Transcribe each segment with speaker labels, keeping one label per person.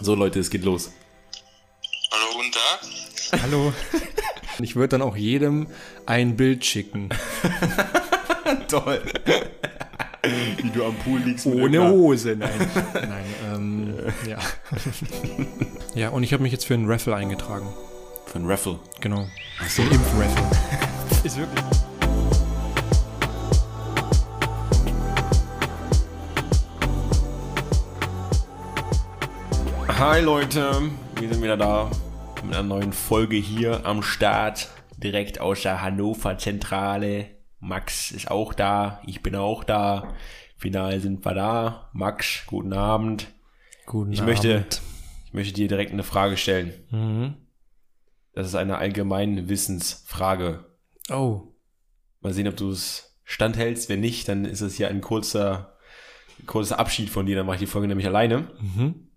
Speaker 1: So Leute, es geht los.
Speaker 2: Hallo, guten Tag.
Speaker 3: Hallo. Ich würde dann auch jedem ein Bild schicken.
Speaker 1: Toll. Wie du am Pool liegst.
Speaker 3: Ohne Hose, nein. Nein, ähm, ja. Ja, und ich habe mich jetzt für einen Raffle eingetragen.
Speaker 1: Für ein Raffle.
Speaker 3: Genau.
Speaker 1: Achso.
Speaker 3: Ein Impfraffle. Ist wirklich.
Speaker 1: Hi Leute, wir sind wieder da mit einer neuen Folge hier am Start. Direkt aus der Hannover Zentrale. Max ist auch da, ich bin auch da. Final sind wir da. Max, guten Abend.
Speaker 3: Guten
Speaker 1: Ich
Speaker 3: Abend.
Speaker 1: möchte, ich möchte dir direkt eine Frage stellen.
Speaker 3: Mhm.
Speaker 1: Das ist eine allgemeine Wissensfrage.
Speaker 3: Oh.
Speaker 1: Mal sehen, ob du es standhältst. Wenn nicht, dann ist es hier ein kurzer, kurzer Abschied von dir. Dann mache ich die Folge nämlich alleine.
Speaker 3: Mhm.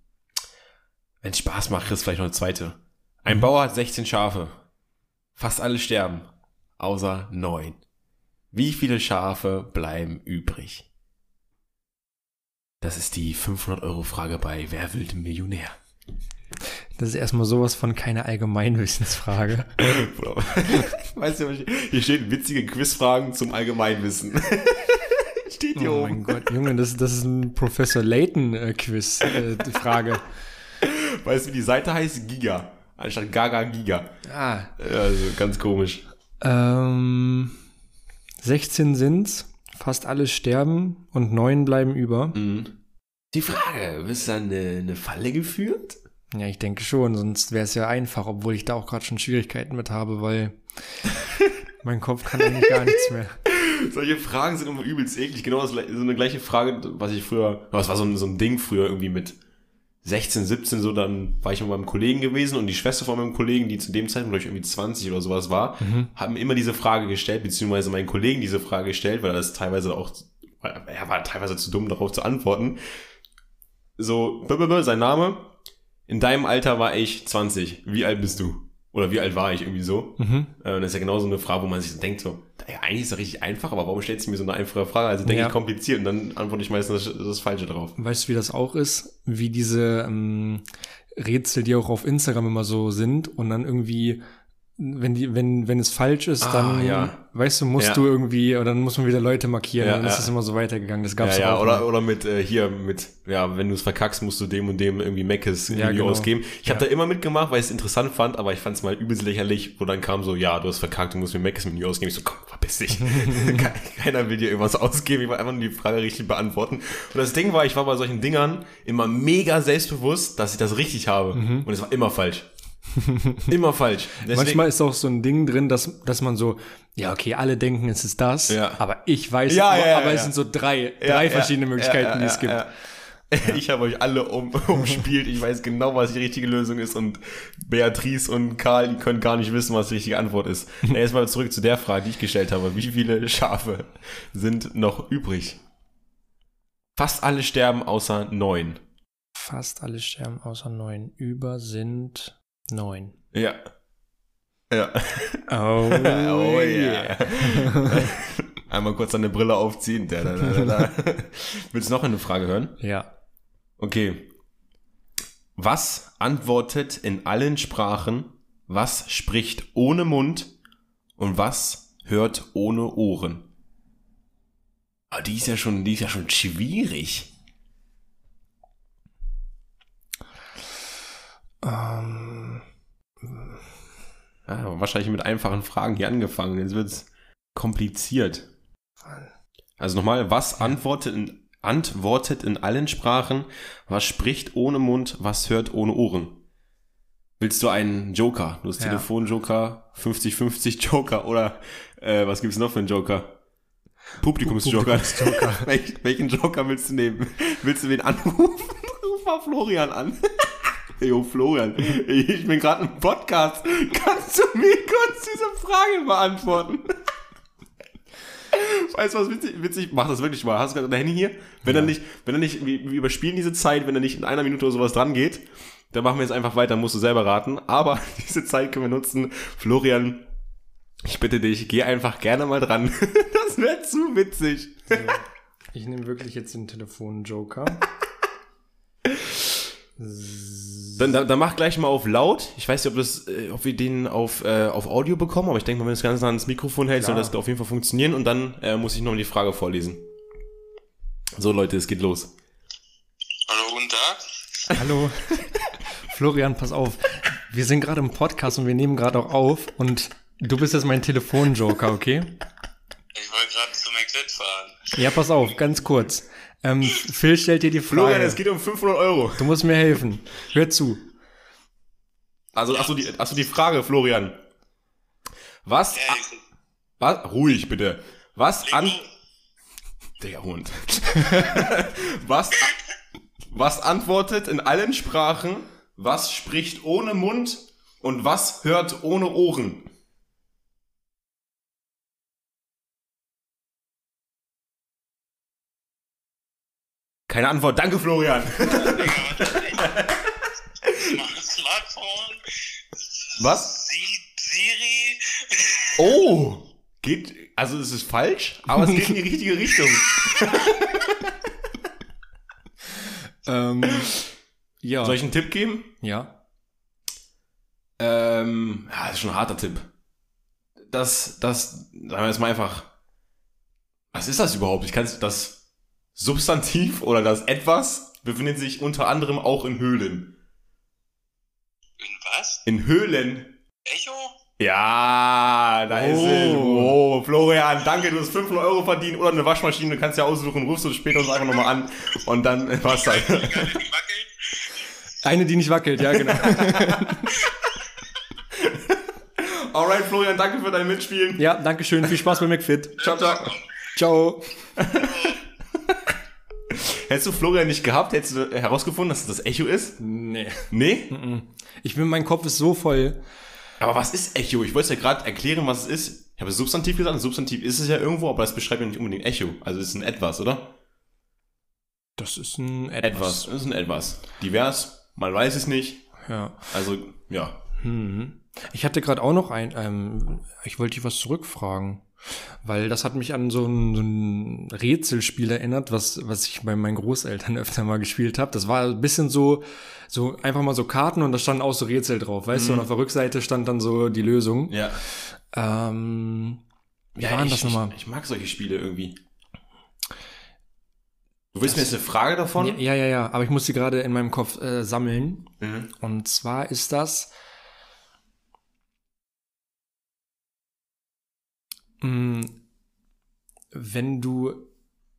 Speaker 1: Wenn es Spaß macht, kriegst du vielleicht noch eine zweite. Ein Bauer hat 16 Schafe. Fast alle sterben. Außer neun. Wie viele Schafe bleiben übrig? Das ist die 500-Euro-Frage bei Wer will den Millionär?
Speaker 3: Das ist erstmal sowas von keine Allgemeinwissensfrage.
Speaker 1: weißt du, hier steht witzige Quizfragen zum Allgemeinwissen. steht hier
Speaker 3: Oh
Speaker 1: oben.
Speaker 3: mein Gott, Junge, das, das ist ein Professor Layton-Quiz-Frage.
Speaker 1: Weißt du, wie die Seite heißt? Giga. Anstatt Gaga Giga.
Speaker 3: ah.
Speaker 1: Also ganz komisch.
Speaker 3: Ähm, 16 sind's, fast alle sterben und neun bleiben über.
Speaker 1: Mhm. Die Frage, wirst du dann eine, eine Falle geführt?
Speaker 3: Ja, ich denke schon, sonst wäre es ja einfach, obwohl ich da auch gerade schon Schwierigkeiten mit habe, weil mein Kopf kann eigentlich gar nichts mehr.
Speaker 1: Solche Fragen sind immer übelst eklig. Genau das, so eine gleiche Frage, was ich früher, das war so ein, so ein Ding früher irgendwie mit 16, 17, so dann war ich mit meinem Kollegen gewesen und die Schwester von meinem Kollegen, die zu dem Zeitpunkt, glaube ich, irgendwie 20 oder sowas war, haben immer diese Frage gestellt, beziehungsweise meinen Kollegen diese Frage gestellt, weil er das teilweise auch, er war teilweise zu dumm, darauf zu antworten. So, sein Name, in deinem Alter war ich 20, wie alt bist du? Oder wie alt war ich irgendwie so?
Speaker 3: Mhm.
Speaker 1: Äh, Und das ist ja genau so eine Frage, wo man sich so denkt, so, eigentlich ist das richtig einfach, aber warum stellst du mir so eine einfache Frage? Also denke
Speaker 3: Ja.
Speaker 1: ich kompliziert und dann antworte ich meistens das, das Falsche drauf.
Speaker 3: Weißt du, wie das auch ist? Wie diese ähm, Rätsel, die auch auf Instagram immer so sind und dann irgendwie, wenn die, wenn, wenn es falsch ist,
Speaker 1: Ah,
Speaker 3: dann,
Speaker 1: ja.
Speaker 3: weißt du, musst
Speaker 1: Ja.
Speaker 3: du irgendwie, oder dann muss man wieder Leute markieren,
Speaker 1: Ja,
Speaker 3: dann ist
Speaker 1: ja.
Speaker 3: es immer so weitergegangen. Das
Speaker 1: Ja,
Speaker 3: gab's
Speaker 1: ja,
Speaker 3: auch.
Speaker 1: oder,
Speaker 3: mal.
Speaker 1: oder mit, äh, hier, mit, ja, wenn du es verkackst, musst du dem und dem irgendwie Meckes
Speaker 3: Ja,
Speaker 1: irgendwie
Speaker 3: genau.
Speaker 1: ausgeben. Ich habe
Speaker 3: Ja.
Speaker 1: da immer mitgemacht, weil ich es interessant fand, aber ich fand es mal übelst lächerlich, wo dann kam so, ja, du hast verkackt, du musst mir Meckes Menü ausgeben. Ich so, komm, verpiss dich. Ke- Keiner will dir irgendwas ausgeben, ich will einfach nur die Frage richtig beantworten. Und das Ding war, ich war bei solchen Dingern immer mega selbstbewusst, dass ich das richtig habe. Und es war immer falsch. immer falsch. Deswegen-
Speaker 3: Manchmal ist auch so ein Ding drin, dass, dass man so, ja, okay, alle denken, es ist das,
Speaker 1: Ja.
Speaker 3: aber ich weiß,
Speaker 1: Ja,
Speaker 3: aber,
Speaker 1: ja, ja,
Speaker 3: aber es sind so drei, drei verschiedene Möglichkeiten, die es gibt.
Speaker 1: Ich habe euch alle um, umspielt. Ich weiß genau, was die richtige Lösung ist. Und Beatrice und Karl, die können gar nicht wissen, was die richtige Antwort ist. Erstmal zurück zu der Frage, die ich gestellt habe. Wie viele Schafe sind noch übrig? Fast alle sterben außer neun.
Speaker 3: Fast alle sterben außer neun. Über sind neun.
Speaker 1: Ja. Ja.
Speaker 3: Oh,
Speaker 1: Oh yeah. Einmal kurz deine Brille aufziehen. Da, da, da. Willst du noch eine Frage hören?
Speaker 3: Ja.
Speaker 1: Okay. Was antwortet in allen Sprachen? Was spricht ohne Mund? Und was hört ohne Ohren? Ah, die ist ja schon, die ist ja schon schwierig. Wahrscheinlich mit einfachen Fragen hier angefangen. Jetzt wird's kompliziert. Also nochmal, was antwortet in, antwortet in allen Sprachen? Was spricht ohne Mund? Was hört ohne Ohren? Willst du einen Joker? Du hast
Speaker 3: Ja.
Speaker 1: Telefonjoker, 50-50 Joker oder äh, was gibt's noch für einen Joker? Publikumsjoker. Welch, welchen Joker willst du nehmen? Willst du wen anrufen? Ruf mal Florian an. Jo, Florian, ich bin gerade im Podcast. Kannst du mir kurz diese Frage beantworten? Weißt du was witzig? Witzig, mach das wirklich mal. Hast du gerade dein Handy hier? Wenn er nicht, wenn er nicht, wir, wir überspielen diese Zeit, wenn er nicht in einer Minute oder sowas dran geht, dann machen wir jetzt einfach weiter, musst du selber raten. Aber diese Zeit können wir nutzen. Florian, ich bitte dich, geh einfach gerne mal dran. Das wäre zu witzig.
Speaker 3: so. Ich nehme wirklich jetzt den Telefon-Joker.
Speaker 1: Dann, dann, dann mach gleich mal auf laut. Ich weiß nicht, ob, das, äh, ob wir den auf, äh, auf Audio bekommen, aber ich denke mal, wenn du das Ganze ans Mikrofon hältst, soll das auf jeden Fall funktionieren. Und dann äh, muss ich noch die Frage vorlesen. So, Leute, es geht los.
Speaker 2: Hallo, guten Tag.
Speaker 3: Hallo. Florian, pass auf. Wir sind gerade im Podcast und wir nehmen gerade auch auf und du bist jetzt mein Telefonjoker, okay?
Speaker 2: Ich wollte gerade zu McFit fahren.
Speaker 3: Ja, pass auf, ganz kurz. Ähm, Phil stellt dir die Frage.
Speaker 1: Florian, es geht um 500 Euro.
Speaker 3: du musst mir helfen. Hör zu.
Speaker 1: Also, achso, die, achso, die Frage, Florian. Was,
Speaker 2: Hey,
Speaker 1: was, ruhig bitte. Was an, der Hund. was, was antwortet in allen Sprachen, was spricht ohne Mund und was hört ohne Ohren? Keine Antwort. Danke, Florian.
Speaker 2: Smartphone,
Speaker 1: Was?
Speaker 2: Sie Siri.
Speaker 1: Oh! Geht, also es ist falsch, aber es geht in die richtige Richtung.
Speaker 3: Ähm, ja.
Speaker 1: Soll ich einen Tipp geben?
Speaker 3: ja.
Speaker 1: Ähm, ja, das ist schon ein harter Tipp. Das, das, sagen wir jetzt mal einfach, was ist das überhaupt? Ich kann das Substantiv oder das Etwas befindet sich unter anderem auch in Höhlen.
Speaker 2: In was?
Speaker 1: In Höhlen.
Speaker 2: Echo?
Speaker 1: Ja, da ist
Speaker 3: Oh.
Speaker 1: es. Oh, Florian, danke, du hast 500 Euro verdient oder eine Waschmaschine, du kannst ja aussuchen, rufst du später uns einfach nochmal an und dann äh, was dann.
Speaker 2: Gerade die wackelt.
Speaker 3: Eine, die nicht wackelt, ja, genau.
Speaker 1: Alright, Florian, danke für dein Mitspielen.
Speaker 3: ja, danke schön. Viel Spaß bei McFit.
Speaker 1: Ciao, ciao.
Speaker 3: Ciao.
Speaker 1: Hättest du Florian nicht gehabt, hättest du herausgefunden, dass es das Echo ist?
Speaker 3: Nee.
Speaker 1: Nee?
Speaker 3: Ich bin, mein Kopf ist so voll.
Speaker 1: Aber was ist Echo? Ich wollte es ja gerade erklären, was es ist. Ich habe Substantiv gesagt, Substantiv ist es ja irgendwo, aber das beschreibt ja nicht unbedingt Echo. Also es ist ein Etwas, oder?
Speaker 3: Das ist ein
Speaker 1: Etwas. Es ist ein Etwas. Divers, man weiß es nicht.
Speaker 3: Ja.
Speaker 1: Also, ja.
Speaker 3: Mhm. Ich hatte gerade auch noch ein, ähm, ich wollte dich was zurückfragen, weil das hat mich an so ein, so ein Rätselspiel erinnert, was, was ich bei meinen Großeltern öfter mal gespielt habe. Das war ein bisschen so, so einfach mal so Karten und da standen auch so Rätsel drauf, weißt du, und auf der Rückseite stand dann so die Lösung.
Speaker 1: Ja.
Speaker 3: Ähm, wie
Speaker 1: ja,
Speaker 3: war denn
Speaker 1: ich,
Speaker 3: das nochmal?
Speaker 1: Ich, ich mag solche Spiele irgendwie. Du willst mir jetzt eine Frage davon?
Speaker 3: Ja, ja, ja, ja, aber ich muss sie gerade in meinem Kopf äh, sammeln.
Speaker 1: Mhm.
Speaker 3: Und zwar ist das. Wenn du,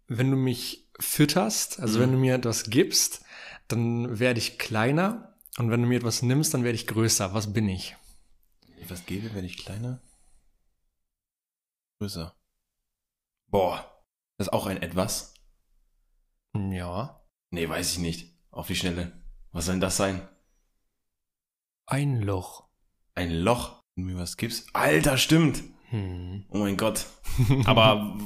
Speaker 3: wenn du mich fütterst, also
Speaker 1: Mhm.
Speaker 3: wenn du mir etwas gibst, dann werde ich kleiner. Und wenn du mir etwas nimmst, dann werde ich größer. Was bin ich?
Speaker 1: Wenn ich was gebe, werde ich kleiner? Größer. Boah. Das ist auch ein Etwas?
Speaker 3: Ja.
Speaker 1: Nee, weiß ich nicht. Auf die Schnelle. Was soll denn das sein?
Speaker 3: Ein Loch.
Speaker 1: Ein Loch, wenn du mir was gibst. Alter, stimmt.
Speaker 3: Hm.
Speaker 1: Oh mein Gott. Aber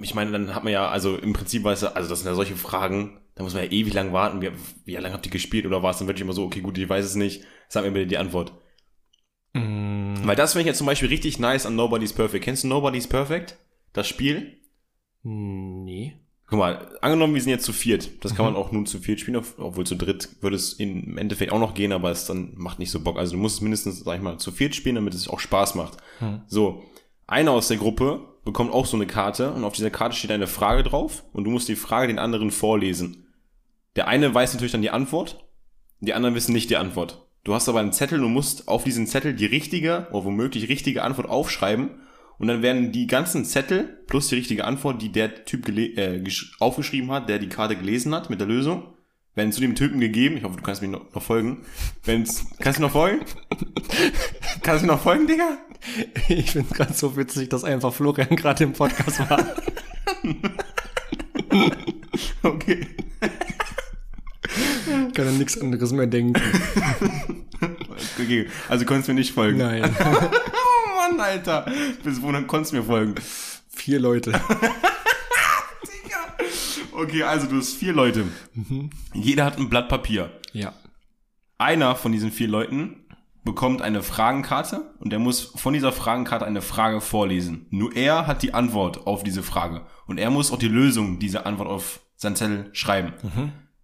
Speaker 1: ich meine, dann hat man ja, also im Prinzip weiß er, also das sind ja solche Fragen, da muss man ja ewig lang warten. Wie, wie lange habt ihr gespielt oder was? Dann würde ich immer so, okay, gut, ich weiß es nicht. Sag mir bitte die Antwort.
Speaker 3: Hm.
Speaker 1: Weil das finde ich jetzt zum Beispiel richtig nice an Nobody's Perfect. Kennst du Nobody's Perfect? Das Spiel?
Speaker 3: Nee.
Speaker 1: Guck mal, angenommen, wir sind jetzt zu viert. Das kann man auch nun zu viert spielen, ob- obwohl zu dritt würde es im Endeffekt auch noch gehen, aber es dann macht nicht so Bock. Also du musst es mindestens, sag ich mal, zu viert spielen, damit es auch Spaß macht.
Speaker 3: Hm.
Speaker 1: So, einer aus der Gruppe bekommt auch so eine Karte und auf dieser Karte steht eine Frage drauf und du musst die Frage den anderen vorlesen. Der eine weiß natürlich dann die Antwort, die anderen wissen nicht die Antwort. Du hast aber einen Zettel und musst auf diesen Zettel die richtige oder womöglich richtige Antwort aufschreiben und dann werden die ganzen Zettel plus die richtige Antwort, die der Typ äh, gesch- aufgeschrieben hat, der die Karte gelesen hat mit der Lösung, werden zu dem Typen gegeben. Ich hoffe, du kannst mir noch, noch folgen. Wenn's, kannst du noch folgen? kannst du noch folgen, Digga?
Speaker 3: Ich finde gerade so witzig, dass einfach Florian gerade im Podcast war.
Speaker 1: Okay.
Speaker 3: Kann an nichts anderes mehr denken.
Speaker 1: okay. Also konntest du mir nicht folgen.
Speaker 3: Nein.
Speaker 1: Oh Mann, Alter. Bis wohin konntest du mir folgen?
Speaker 3: Vier Leute.
Speaker 1: Okay, also du hast vier Leute. Jeder hat ein Blatt Papier.
Speaker 3: Ja.
Speaker 1: Einer von diesen vier Leuten bekommt eine Fragenkarte und er muss von dieser Fragenkarte eine Frage vorlesen. Nur er hat die Antwort auf diese Frage und er muss auch die Lösung dieser Antwort auf seinen Zettel schreiben.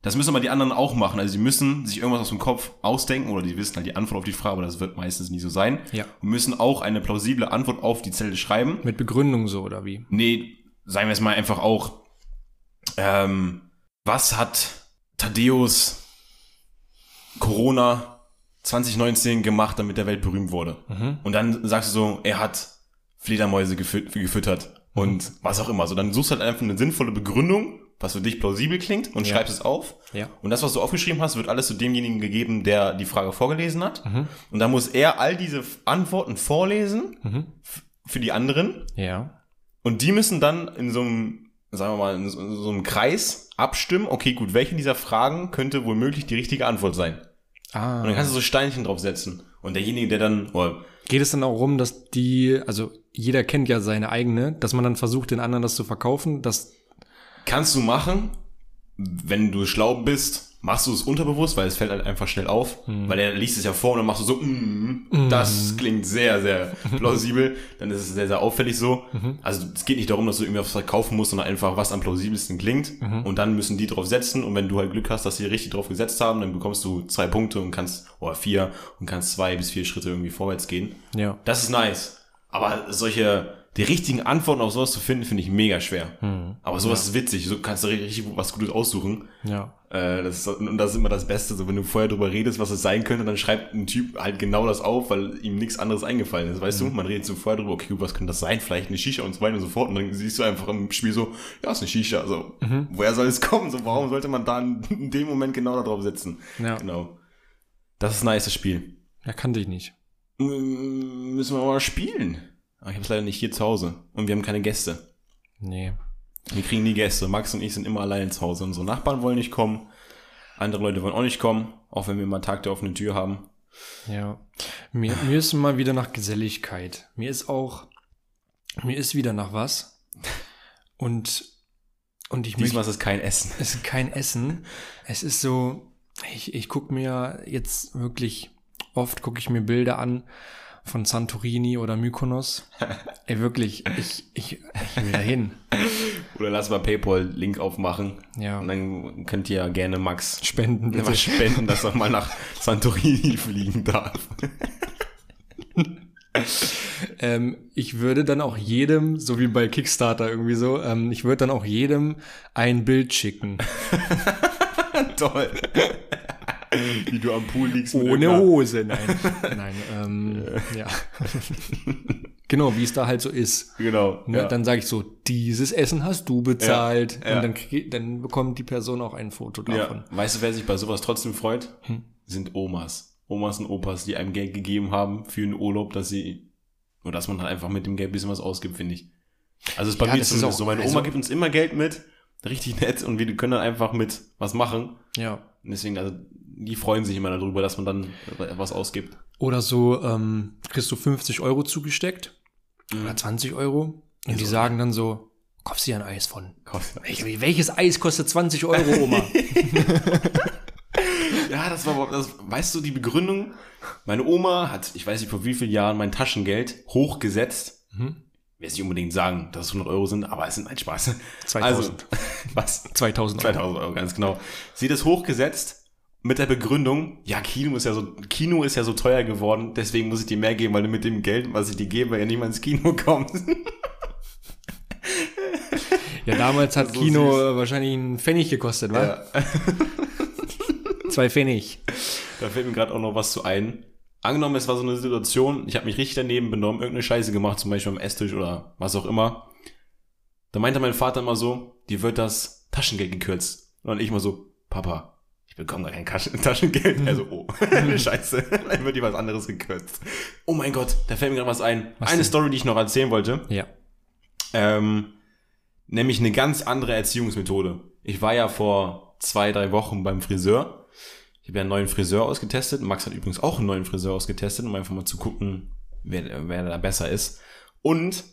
Speaker 1: das müssen aber die anderen auch machen. Also die müssen sich irgendwas aus dem Kopf ausdenken oder die wissen halt die Antwort auf die Frage, aber das wird meistens nie so sein.
Speaker 3: Ja.
Speaker 1: Und müssen auch eine plausible Antwort auf die Zettel schreiben.
Speaker 3: Mit Begründung so, oder wie?
Speaker 1: Nee, sagen wir es mal einfach auch, ähm, was hat Thaddeus Corona 2019 gemacht, damit der Welt berühmt wurde?
Speaker 3: Mhm.
Speaker 1: Und dann sagst du so, er hat Fledermäuse gefü gefüttert und was auch immer. So, dann suchst du halt einfach eine sinnvolle Begründung, was für dich plausibel klingt und
Speaker 3: Ja.
Speaker 1: schreibst es auf.
Speaker 3: Ja.
Speaker 1: Und das, was du aufgeschrieben hast, wird alles zu demjenigen gegeben, der die Frage vorgelesen hat. Und dann muss er all diese Antworten vorlesen
Speaker 3: Mhm.
Speaker 1: für die anderen.
Speaker 3: Ja.
Speaker 1: Und die müssen dann in so einem, sagen wir mal, in so, in so einem Kreis abstimmen, okay, gut, welche dieser Fragen könnte womöglich die richtige Antwort sein?
Speaker 3: Ah.
Speaker 1: Und dann kannst du so Steinchen draufsetzen. Und derjenige, der dann, oder
Speaker 3: Geht es dann auch rum, dass die, also jeder kennt ja seine eigene, dass man dann versucht, den anderen das zu verkaufen, dass,
Speaker 1: kannst du machen, wenn du schlau bist, machst du es unterbewusst, weil es fällt halt einfach schnell auf, weil er liest es ja vor und dann machst du so, mm, das klingt sehr, sehr plausibel, dann ist es sehr, sehr auffällig so. Also es geht nicht darum, dass du irgendwie was verkaufen musst, sondern einfach, was am plausibelsten klingt und dann müssen die drauf setzen und wenn du halt Glück hast, dass sie richtig drauf gesetzt haben, dann bekommst du zwei Punkte und kannst, oder vier und kannst zwei bis vier Schritte irgendwie vorwärts gehen.
Speaker 3: ja.
Speaker 1: Das ist nice. Aber solche, die richtigen Antworten auf sowas zu finden, finde ich mega schwer. Aber sowas ist witzig. So kannst du richtig was Gutes aussuchen.
Speaker 3: Ja.
Speaker 1: Äh, das ist, und das ist immer das Beste. So, wenn du vorher drüber redest, was es sein könnte, dann schreibt ein Typ halt genau das auf, weil ihm nichts anderes eingefallen ist. Weißt du, man redet so vorher drüber, okay, gut, was könnte das sein? Vielleicht eine Shisha und so weiter und so fort. Und dann siehst du einfach im Spiel so, ja, ist eine Shisha. Also, woher soll es kommen? So, warum sollte man da in, dem Moment genau da drauf setzen?
Speaker 3: Ja.
Speaker 1: Genau. Das ist nice, das Spiel.
Speaker 3: Ja, kannte ich nicht.
Speaker 1: Mm, Müssen wir mal spielen. Aber ich habe es leider nicht hier zu Hause. Und wir haben keine Gäste.
Speaker 3: Nee.
Speaker 1: Wir kriegen nie Gäste. Max und ich sind immer alleine zu Hause. Unsere Nachbarn wollen nicht kommen. Andere Leute wollen auch nicht kommen. Auch wenn wir mal Tag der offenen Tür haben.
Speaker 3: Ja. Mir, mir ist mal wieder nach Geselligkeit. Mir ist auch, mir ist wieder nach was. Und, und ich
Speaker 1: Diesmal
Speaker 3: möchte,
Speaker 1: ist es kein Essen.
Speaker 3: es ist kein Essen. Es ist so, ich, ich gucke mir jetzt wirklich, oft gucke ich mir Bilder an von Santorini oder Mykonos. Ey, wirklich, ich, ich, ich will da hin.
Speaker 1: Oder lass mal PayPal-Link aufmachen.
Speaker 3: Ja.
Speaker 1: Und dann könnt ihr gerne Max
Speaker 3: Spenden bitte.
Speaker 1: spenden, dass er mal nach Santorini fliegen darf.
Speaker 3: Ähm, ich würde dann auch jedem, so wie bei Kickstarter irgendwie so, ähm, ich würde dann auch jedem ein Bild schicken.
Speaker 1: Toll. Wie du am Pool liegst.
Speaker 3: Ohne Hose, nein. nein, ähm, ja. genau, wie es da halt so ist.
Speaker 1: Genau.
Speaker 3: Ne?
Speaker 1: ja.
Speaker 3: Dann sage ich so, dieses Essen hast du bezahlt.
Speaker 1: Ja, ja.
Speaker 3: Und dann, krieg, dann bekommt die Person auch ein Foto davon.
Speaker 1: Ja. Weißt du, wer sich bei sowas trotzdem freut? Sind Omas. Omas und Opas, die einem Geld gegeben haben für einen Urlaub, dass sie, oder dass man halt einfach mit dem Geld ein bisschen was ausgibt, finde ich. Also es ist bei mir
Speaker 3: ist auch-
Speaker 1: so. Meine
Speaker 3: also-
Speaker 1: Oma gibt uns immer Geld mit, richtig nett, und wir können dann einfach mit was machen.
Speaker 3: Ja.
Speaker 1: Und deswegen, also, die freuen sich immer darüber, dass man dann was ausgibt.
Speaker 3: Oder so, ähm, kriegst du 50 Euro zugesteckt
Speaker 1: Mhm.
Speaker 3: oder 20 Euro. Und die sagen dann so, kaufst dir ein Eis von.
Speaker 1: Kostet-
Speaker 3: Welch- Welches Eis kostet 20 Euro, Oma?
Speaker 1: Ja, das war, das, weißt du, die Begründung? Meine Oma hat, ich weiß nicht vor wie vielen Jahren, mein Taschengeld hochgesetzt.
Speaker 3: Mhm.
Speaker 1: Ich will jetzt nicht unbedingt sagen, dass es 100 Euro sind, aber es sind ein Spaß.
Speaker 3: 2000.
Speaker 1: Also, was?
Speaker 3: 2000 Euro.
Speaker 1: 2000 Euro, ganz genau. Sie hat es hochgesetzt mit der Begründung, ja, Kino ist ja so, Kino ist ja so teuer geworden, deswegen muss ich dir mehr geben, weil du mit dem Geld, was ich dir gebe, ja niemand ins Kino kommst.
Speaker 3: Ja, damals hat
Speaker 1: So
Speaker 3: Kino
Speaker 1: süß.
Speaker 3: wahrscheinlich einen Pfennig gekostet, wa?
Speaker 1: Ja.
Speaker 3: Zwei Pfennig.
Speaker 1: Da fällt mir gerade auch noch was zu ein. Angenommen, es war so eine Situation, ich habe mich richtig daneben benommen, irgendeine Scheiße gemacht, zum Beispiel am Esstisch oder was auch immer. Da meinte mein Vater immer so, dir wird das Taschengeld gekürzt. Und ich mal so, Papa, ich bekomme gar kein Taschengeld. Also, oh, scheiße, dann wird dir was anderes gekürzt. Oh mein Gott, da fällt mir gerade was ein.
Speaker 3: Was
Speaker 1: Eine
Speaker 3: denn?
Speaker 1: Story, die ich noch erzählen wollte.
Speaker 3: Ja.
Speaker 1: Ähm, nämlich eine ganz andere Erziehungsmethode. Ich war ja vor zwei, drei Wochen beim Friseur. Ich habe ja einen neuen Friseur ausgetestet. Max hat übrigens auch einen neuen Friseur ausgetestet, um einfach mal zu gucken, wer, wer da besser ist. Und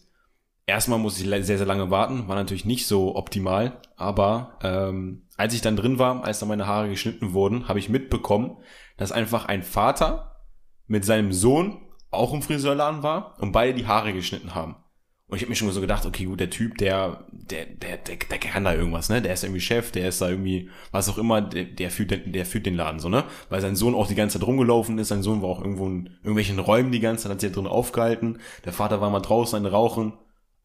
Speaker 1: erstmal musste ich sehr, sehr lange warten. War natürlich nicht so optimal. Aber ähm, als ich dann drin war, als dann meine Haare geschnitten wurden, habe ich mitbekommen, dass einfach ein Vater mit seinem Sohn auch im Friseurladen war und beide die Haare geschnitten haben. Und ich habe mir schon so gedacht, okay, gut, der Typ, der, der, der, der, der kann da irgendwas, ne? Der ist irgendwie Chef, der ist da irgendwie, was auch immer, der, der führt den, der führt den Laden so, ne? Weil sein Sohn auch die ganze Zeit rumgelaufen ist, sein Sohn war auch irgendwo in irgendwelchen Räumen die ganze Zeit, hat sich da drin aufgehalten. Der Vater war mal draußen, ein Rauchen.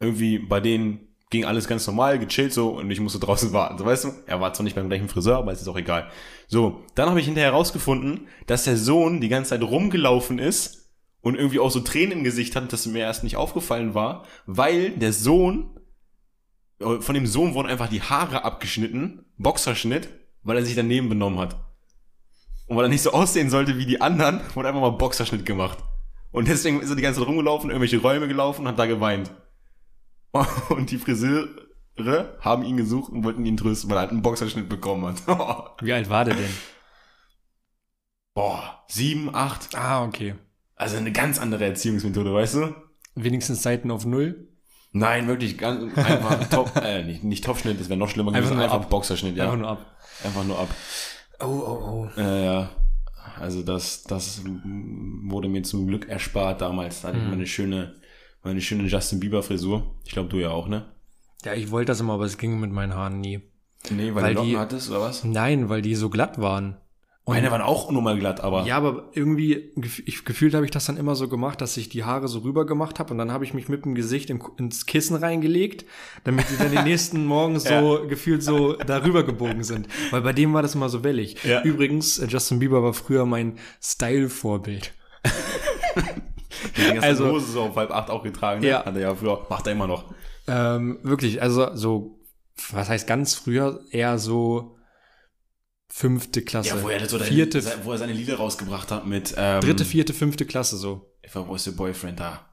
Speaker 1: Irgendwie bei denen ging alles ganz normal, gechillt so und ich musste draußen warten. So weißt du, er war zwar nicht beim gleichen Friseur, aber es ist auch egal. So, dann habe ich hinterher herausgefunden, dass der Sohn die ganze Zeit rumgelaufen ist und irgendwie auch so Tränen im Gesicht hat, dass mir erst nicht aufgefallen war, weil der Sohn, äh, von dem Sohn wurden einfach die Haare abgeschnitten, Boxerschnitt, weil er sich daneben benommen hat. Und weil er nicht so aussehen sollte wie die anderen, wurde einfach mal Boxerschnitt gemacht. Und deswegen ist er die ganze Zeit rumgelaufen, irgendwelche Räume gelaufen und hat da geweint. Und die Friseure haben ihn gesucht und wollten ihn trösten, weil er halt einen Boxerschnitt bekommen hat.
Speaker 3: Wie alt war der denn?
Speaker 1: Boah, sieben, acht.
Speaker 3: Ah, okay.
Speaker 1: Also eine ganz andere Erziehungsmethode, weißt du?
Speaker 3: Wenigstens Seiten auf Null.
Speaker 1: Nein, wirklich ganz einfach top, äh, nicht, nicht Topschnitt, das wäre noch schlimmer
Speaker 3: Einfach
Speaker 1: gewesen,
Speaker 3: nur
Speaker 1: einfach
Speaker 3: ab.
Speaker 1: Boxerschnitt, ja.
Speaker 3: Einfach nur ab.
Speaker 1: Einfach nur ab.
Speaker 3: Oh, oh, oh.
Speaker 1: Äh, ja. Also das, das wurde mir zum Glück erspart damals. Da hatte ich
Speaker 3: Mhm.
Speaker 1: meine schöne, meine schöne Justin Bieber Frisur. Ich glaube, du ja auch, ne?
Speaker 3: Ja, ich wollte das immer, aber es ging mit meinen Haaren nie.
Speaker 1: Nee, weil,
Speaker 3: Weil
Speaker 1: du Locken
Speaker 3: die-
Speaker 1: hattest, oder was?
Speaker 3: Nein, weil die so glatt waren.
Speaker 1: Meine waren auch nur mal glatt, aber.
Speaker 3: Ja, aber irgendwie, ich, gefühlt habe ich das dann immer so gemacht, dass ich die Haare so rüber gemacht habe und dann habe ich mich mit dem Gesicht im, ins Kissen reingelegt, damit die dann den nächsten Morgen so gefühlt so darüber gebogen sind. Weil bei dem war das immer so wellig.
Speaker 1: Ja.
Speaker 3: Übrigens, äh, Justin Bieber war früher mein Style-Vorbild. Also-
Speaker 1: also, Hose so auf halb acht auch getragen, ne?
Speaker 3: Ja.
Speaker 1: Hat er ja früher, macht er immer noch.
Speaker 3: Ähm, wirklich, also so, was heißt ganz früher, eher so fünfte Klasse.
Speaker 1: Ja, wo er so
Speaker 3: vierte,
Speaker 1: seine, wo er seine Lieder rausgebracht hat mit, ähm,
Speaker 3: dritte, vierte, fünfte Klasse so.
Speaker 1: If I was your boyfriend, da,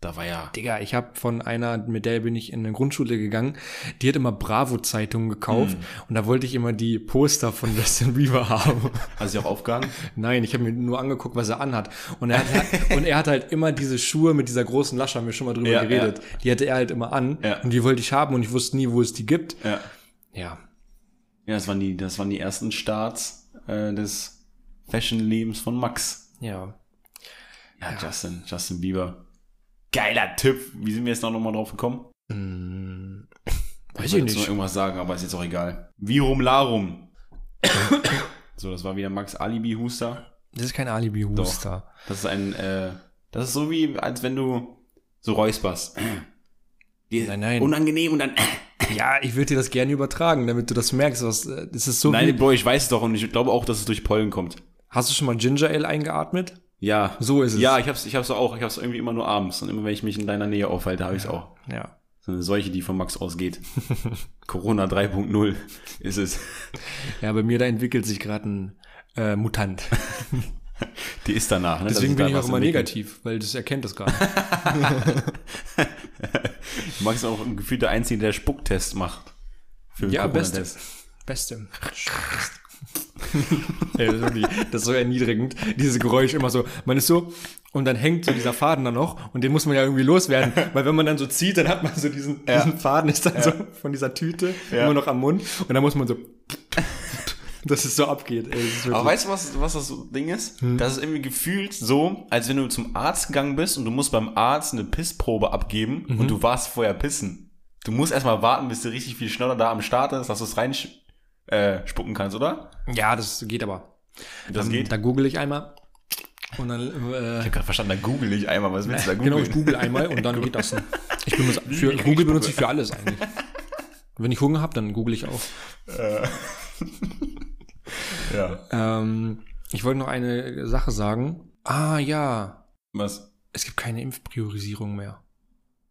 Speaker 1: da war ja.
Speaker 3: Digga, ich habe von einer, mit der bin ich in eine Grundschule gegangen, die hat immer Bravo-Zeitungen gekauft und da wollte ich immer die Poster von Justin Bieber haben.
Speaker 1: Hast du auch aufgehangen?
Speaker 3: Nein, ich habe mir nur angeguckt, was er anhat. Und er hat, und er hat halt immer diese Schuhe mit dieser großen Lasche, haben wir schon mal drüber
Speaker 1: Ja,
Speaker 3: geredet. Die hatte er halt immer an
Speaker 1: Ja.
Speaker 3: und die wollte ich haben und ich wusste nie, wo es die gibt.
Speaker 1: Ja.
Speaker 3: Ja,
Speaker 1: Ja, das waren die, das waren die ersten Starts äh, des Fashion-Lebens von Max.
Speaker 3: ja.
Speaker 1: Ja, Justin, Justin Bieber. Geiler Tipp. Wie sind wir jetzt noch mal drauf gekommen?
Speaker 3: Hm, weiß
Speaker 1: Ich
Speaker 3: ich
Speaker 1: wollte jetzt noch
Speaker 3: nicht.
Speaker 1: irgendwas sagen, aber ist jetzt auch egal. Virum Larum. so, das war wieder Max Alibi-Huster.
Speaker 3: Das ist kein Alibi-Huster.
Speaker 1: Das ist ein, äh, das ist so wie, als wenn du so räusperst.
Speaker 3: Nein, nein.
Speaker 1: Unangenehm und dann.
Speaker 3: Ja, ich würde dir das gerne übertragen, damit du das merkst. Was, äh, das ist so
Speaker 1: Nein, Bro, ich weiß es doch und ich glaube auch, dass es durch Pollen kommt.
Speaker 3: Hast du schon mal Ginger Ale eingeatmet?
Speaker 1: Ja.
Speaker 3: So ist es.
Speaker 1: Ja, ich hab's, ich hab's auch. Ich hab's irgendwie immer nur abends. Und immer wenn ich mich in deiner Nähe aufhalte, habe ich's auch.
Speaker 3: Ja.
Speaker 1: So eine Seuche, die von Max ausgeht. Corona 3.0 ist es.
Speaker 3: Ja, bei mir da entwickelt sich gerade ein äh, Mutant.
Speaker 1: Die ist danach. Ne?
Speaker 3: Deswegen bin ich
Speaker 1: da
Speaker 3: auch immer negativ, weil das erkennt das gar nicht.
Speaker 1: Max ist auch ein gefühlt der Einzige, der Spucktest macht.
Speaker 3: Ja, beste. Beste. Ey, das, ist das ist so erniedrigend. Dieses Geräusch immer so. Man ist so, und dann hängt so dieser Faden dann noch und den muss man ja irgendwie loswerden. Weil wenn man dann so zieht, dann hat man so diesen, diesen Faden, ist dann so von dieser Tüte
Speaker 1: Ja.
Speaker 3: immer noch am Mund. Und dann muss man so, dass es so abgeht. Ey,
Speaker 1: Aber weißt du, was, was das Ding ist?
Speaker 3: Hm.
Speaker 1: Das ist irgendwie gefühlt so, als wenn du zum Arzt gegangen bist und du musst beim Arzt eine Pissprobe abgeben
Speaker 3: Mhm.
Speaker 1: und du warst vorher pissen. Du musst erstmal warten, bis du richtig viel schneller da am Start ist, dass du es rein äh, kannst, oder?
Speaker 3: ja, das geht aber.
Speaker 1: Das
Speaker 3: Ähm,
Speaker 1: geht.
Speaker 3: Da google ich einmal. Und dann, äh,
Speaker 1: Ich hab gerade verstanden, da google ich einmal. Was willst du da
Speaker 3: Genau,
Speaker 1: googeln?
Speaker 3: ich google einmal und dann geht das. Ich benutze, für, Google benutze ich für alles eigentlich. Wenn ich Hunger habe, dann google ich auch.
Speaker 1: ja.
Speaker 3: Ähm, ich wollte noch eine Sache sagen. Ah ja,
Speaker 1: Was?
Speaker 3: es gibt keine Impfpriorisierung mehr.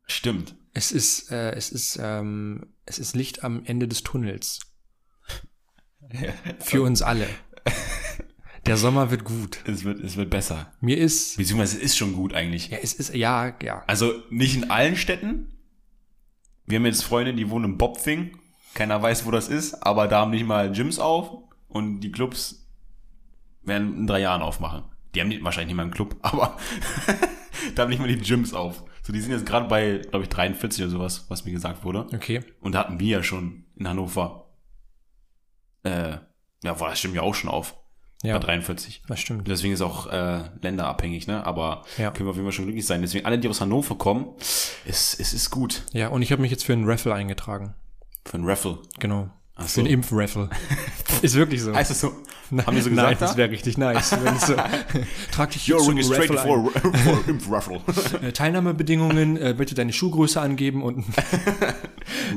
Speaker 1: Stimmt.
Speaker 3: Es ist, äh, es ist, ähm, es ist Licht am Ende des Tunnels. Für uns alle. Der Sommer wird gut.
Speaker 1: Es wird, es wird besser.
Speaker 3: Mir ist,
Speaker 1: Beziehungsweise es ist schon gut eigentlich.
Speaker 3: ja, es ist, ja, ja.
Speaker 1: Also nicht in allen Städten. Wir haben jetzt Freunde, die wohnen in Bopfing. Keiner weiß, wo das ist, aber da haben nicht mal Gyms auf und die Clubs werden in drei Jahren aufmachen. Die haben nicht, wahrscheinlich nicht mal einen Club, aber da haben nicht mal die Gyms auf. So, die sind jetzt gerade bei, glaube ich, 43 oder sowas, was mir gesagt wurde.
Speaker 3: Okay.
Speaker 1: Und da hatten wir ja schon in Hannover. Äh, ja, war das stimmt ja auch schon auf.
Speaker 3: Ja.
Speaker 1: Bei 43.
Speaker 3: Das stimmt.
Speaker 1: Deswegen ist auch äh, länderabhängig, ne? Aber
Speaker 3: Ja.
Speaker 1: können wir auf jeden Fall schon glücklich sein. Deswegen alle, die aus Hannover kommen, es, es ist gut
Speaker 3: Ja, und ich habe mich jetzt für einen Raffle eingetragen.
Speaker 1: für ein Raffle.
Speaker 3: Genau.
Speaker 1: Ach
Speaker 3: Für
Speaker 1: so.
Speaker 3: einen Impfraffle. ist wirklich so.
Speaker 1: Heißt das so?
Speaker 3: Nein,
Speaker 1: Haben die so
Speaker 3: Nein,
Speaker 1: gesagt?
Speaker 3: das
Speaker 1: da?
Speaker 3: wäre richtig nice. Wenn so, trag dich
Speaker 1: You're
Speaker 3: zum Raffle
Speaker 1: for, for Impf-Raffle.
Speaker 3: Äh, Teilnahmebedingungen, äh, bitte deine Schuhgröße angeben und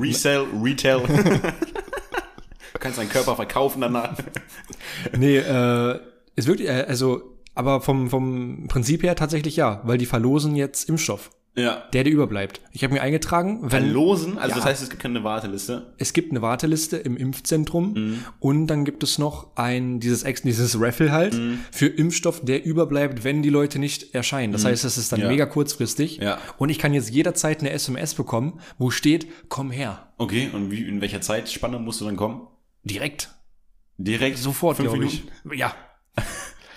Speaker 1: Resell, Retail. du kannst deinen Körper verkaufen danach.
Speaker 3: nee, äh, es wirklich, äh, also, aber vom, vom Prinzip her tatsächlich ja, weil die verlosen jetzt Impfstoff,
Speaker 1: Ja.
Speaker 3: der, der überbleibt. Ich habe mir eingetragen, wenn
Speaker 1: Verlosen, also
Speaker 3: Ja.
Speaker 1: das heißt, es gibt keine Warteliste.
Speaker 3: es gibt eine Warteliste im Impfzentrum
Speaker 1: Mhm.
Speaker 3: und dann gibt es noch ein, dieses Ex, dieses Raffle halt
Speaker 1: Mhm.
Speaker 3: für Impfstoff, der überbleibt, wenn die Leute nicht erscheinen. Das heißt, es ist dann
Speaker 1: Ja.
Speaker 3: mega kurzfristig
Speaker 1: Ja.
Speaker 3: und ich kann jetzt jederzeit eine SMS bekommen, wo steht, komm her.
Speaker 1: Okay, und wie, in welcher Zeitspanne musst du dann kommen?
Speaker 3: Direkt.
Speaker 1: Direkt?
Speaker 3: Sofort, glaube ich. Ja.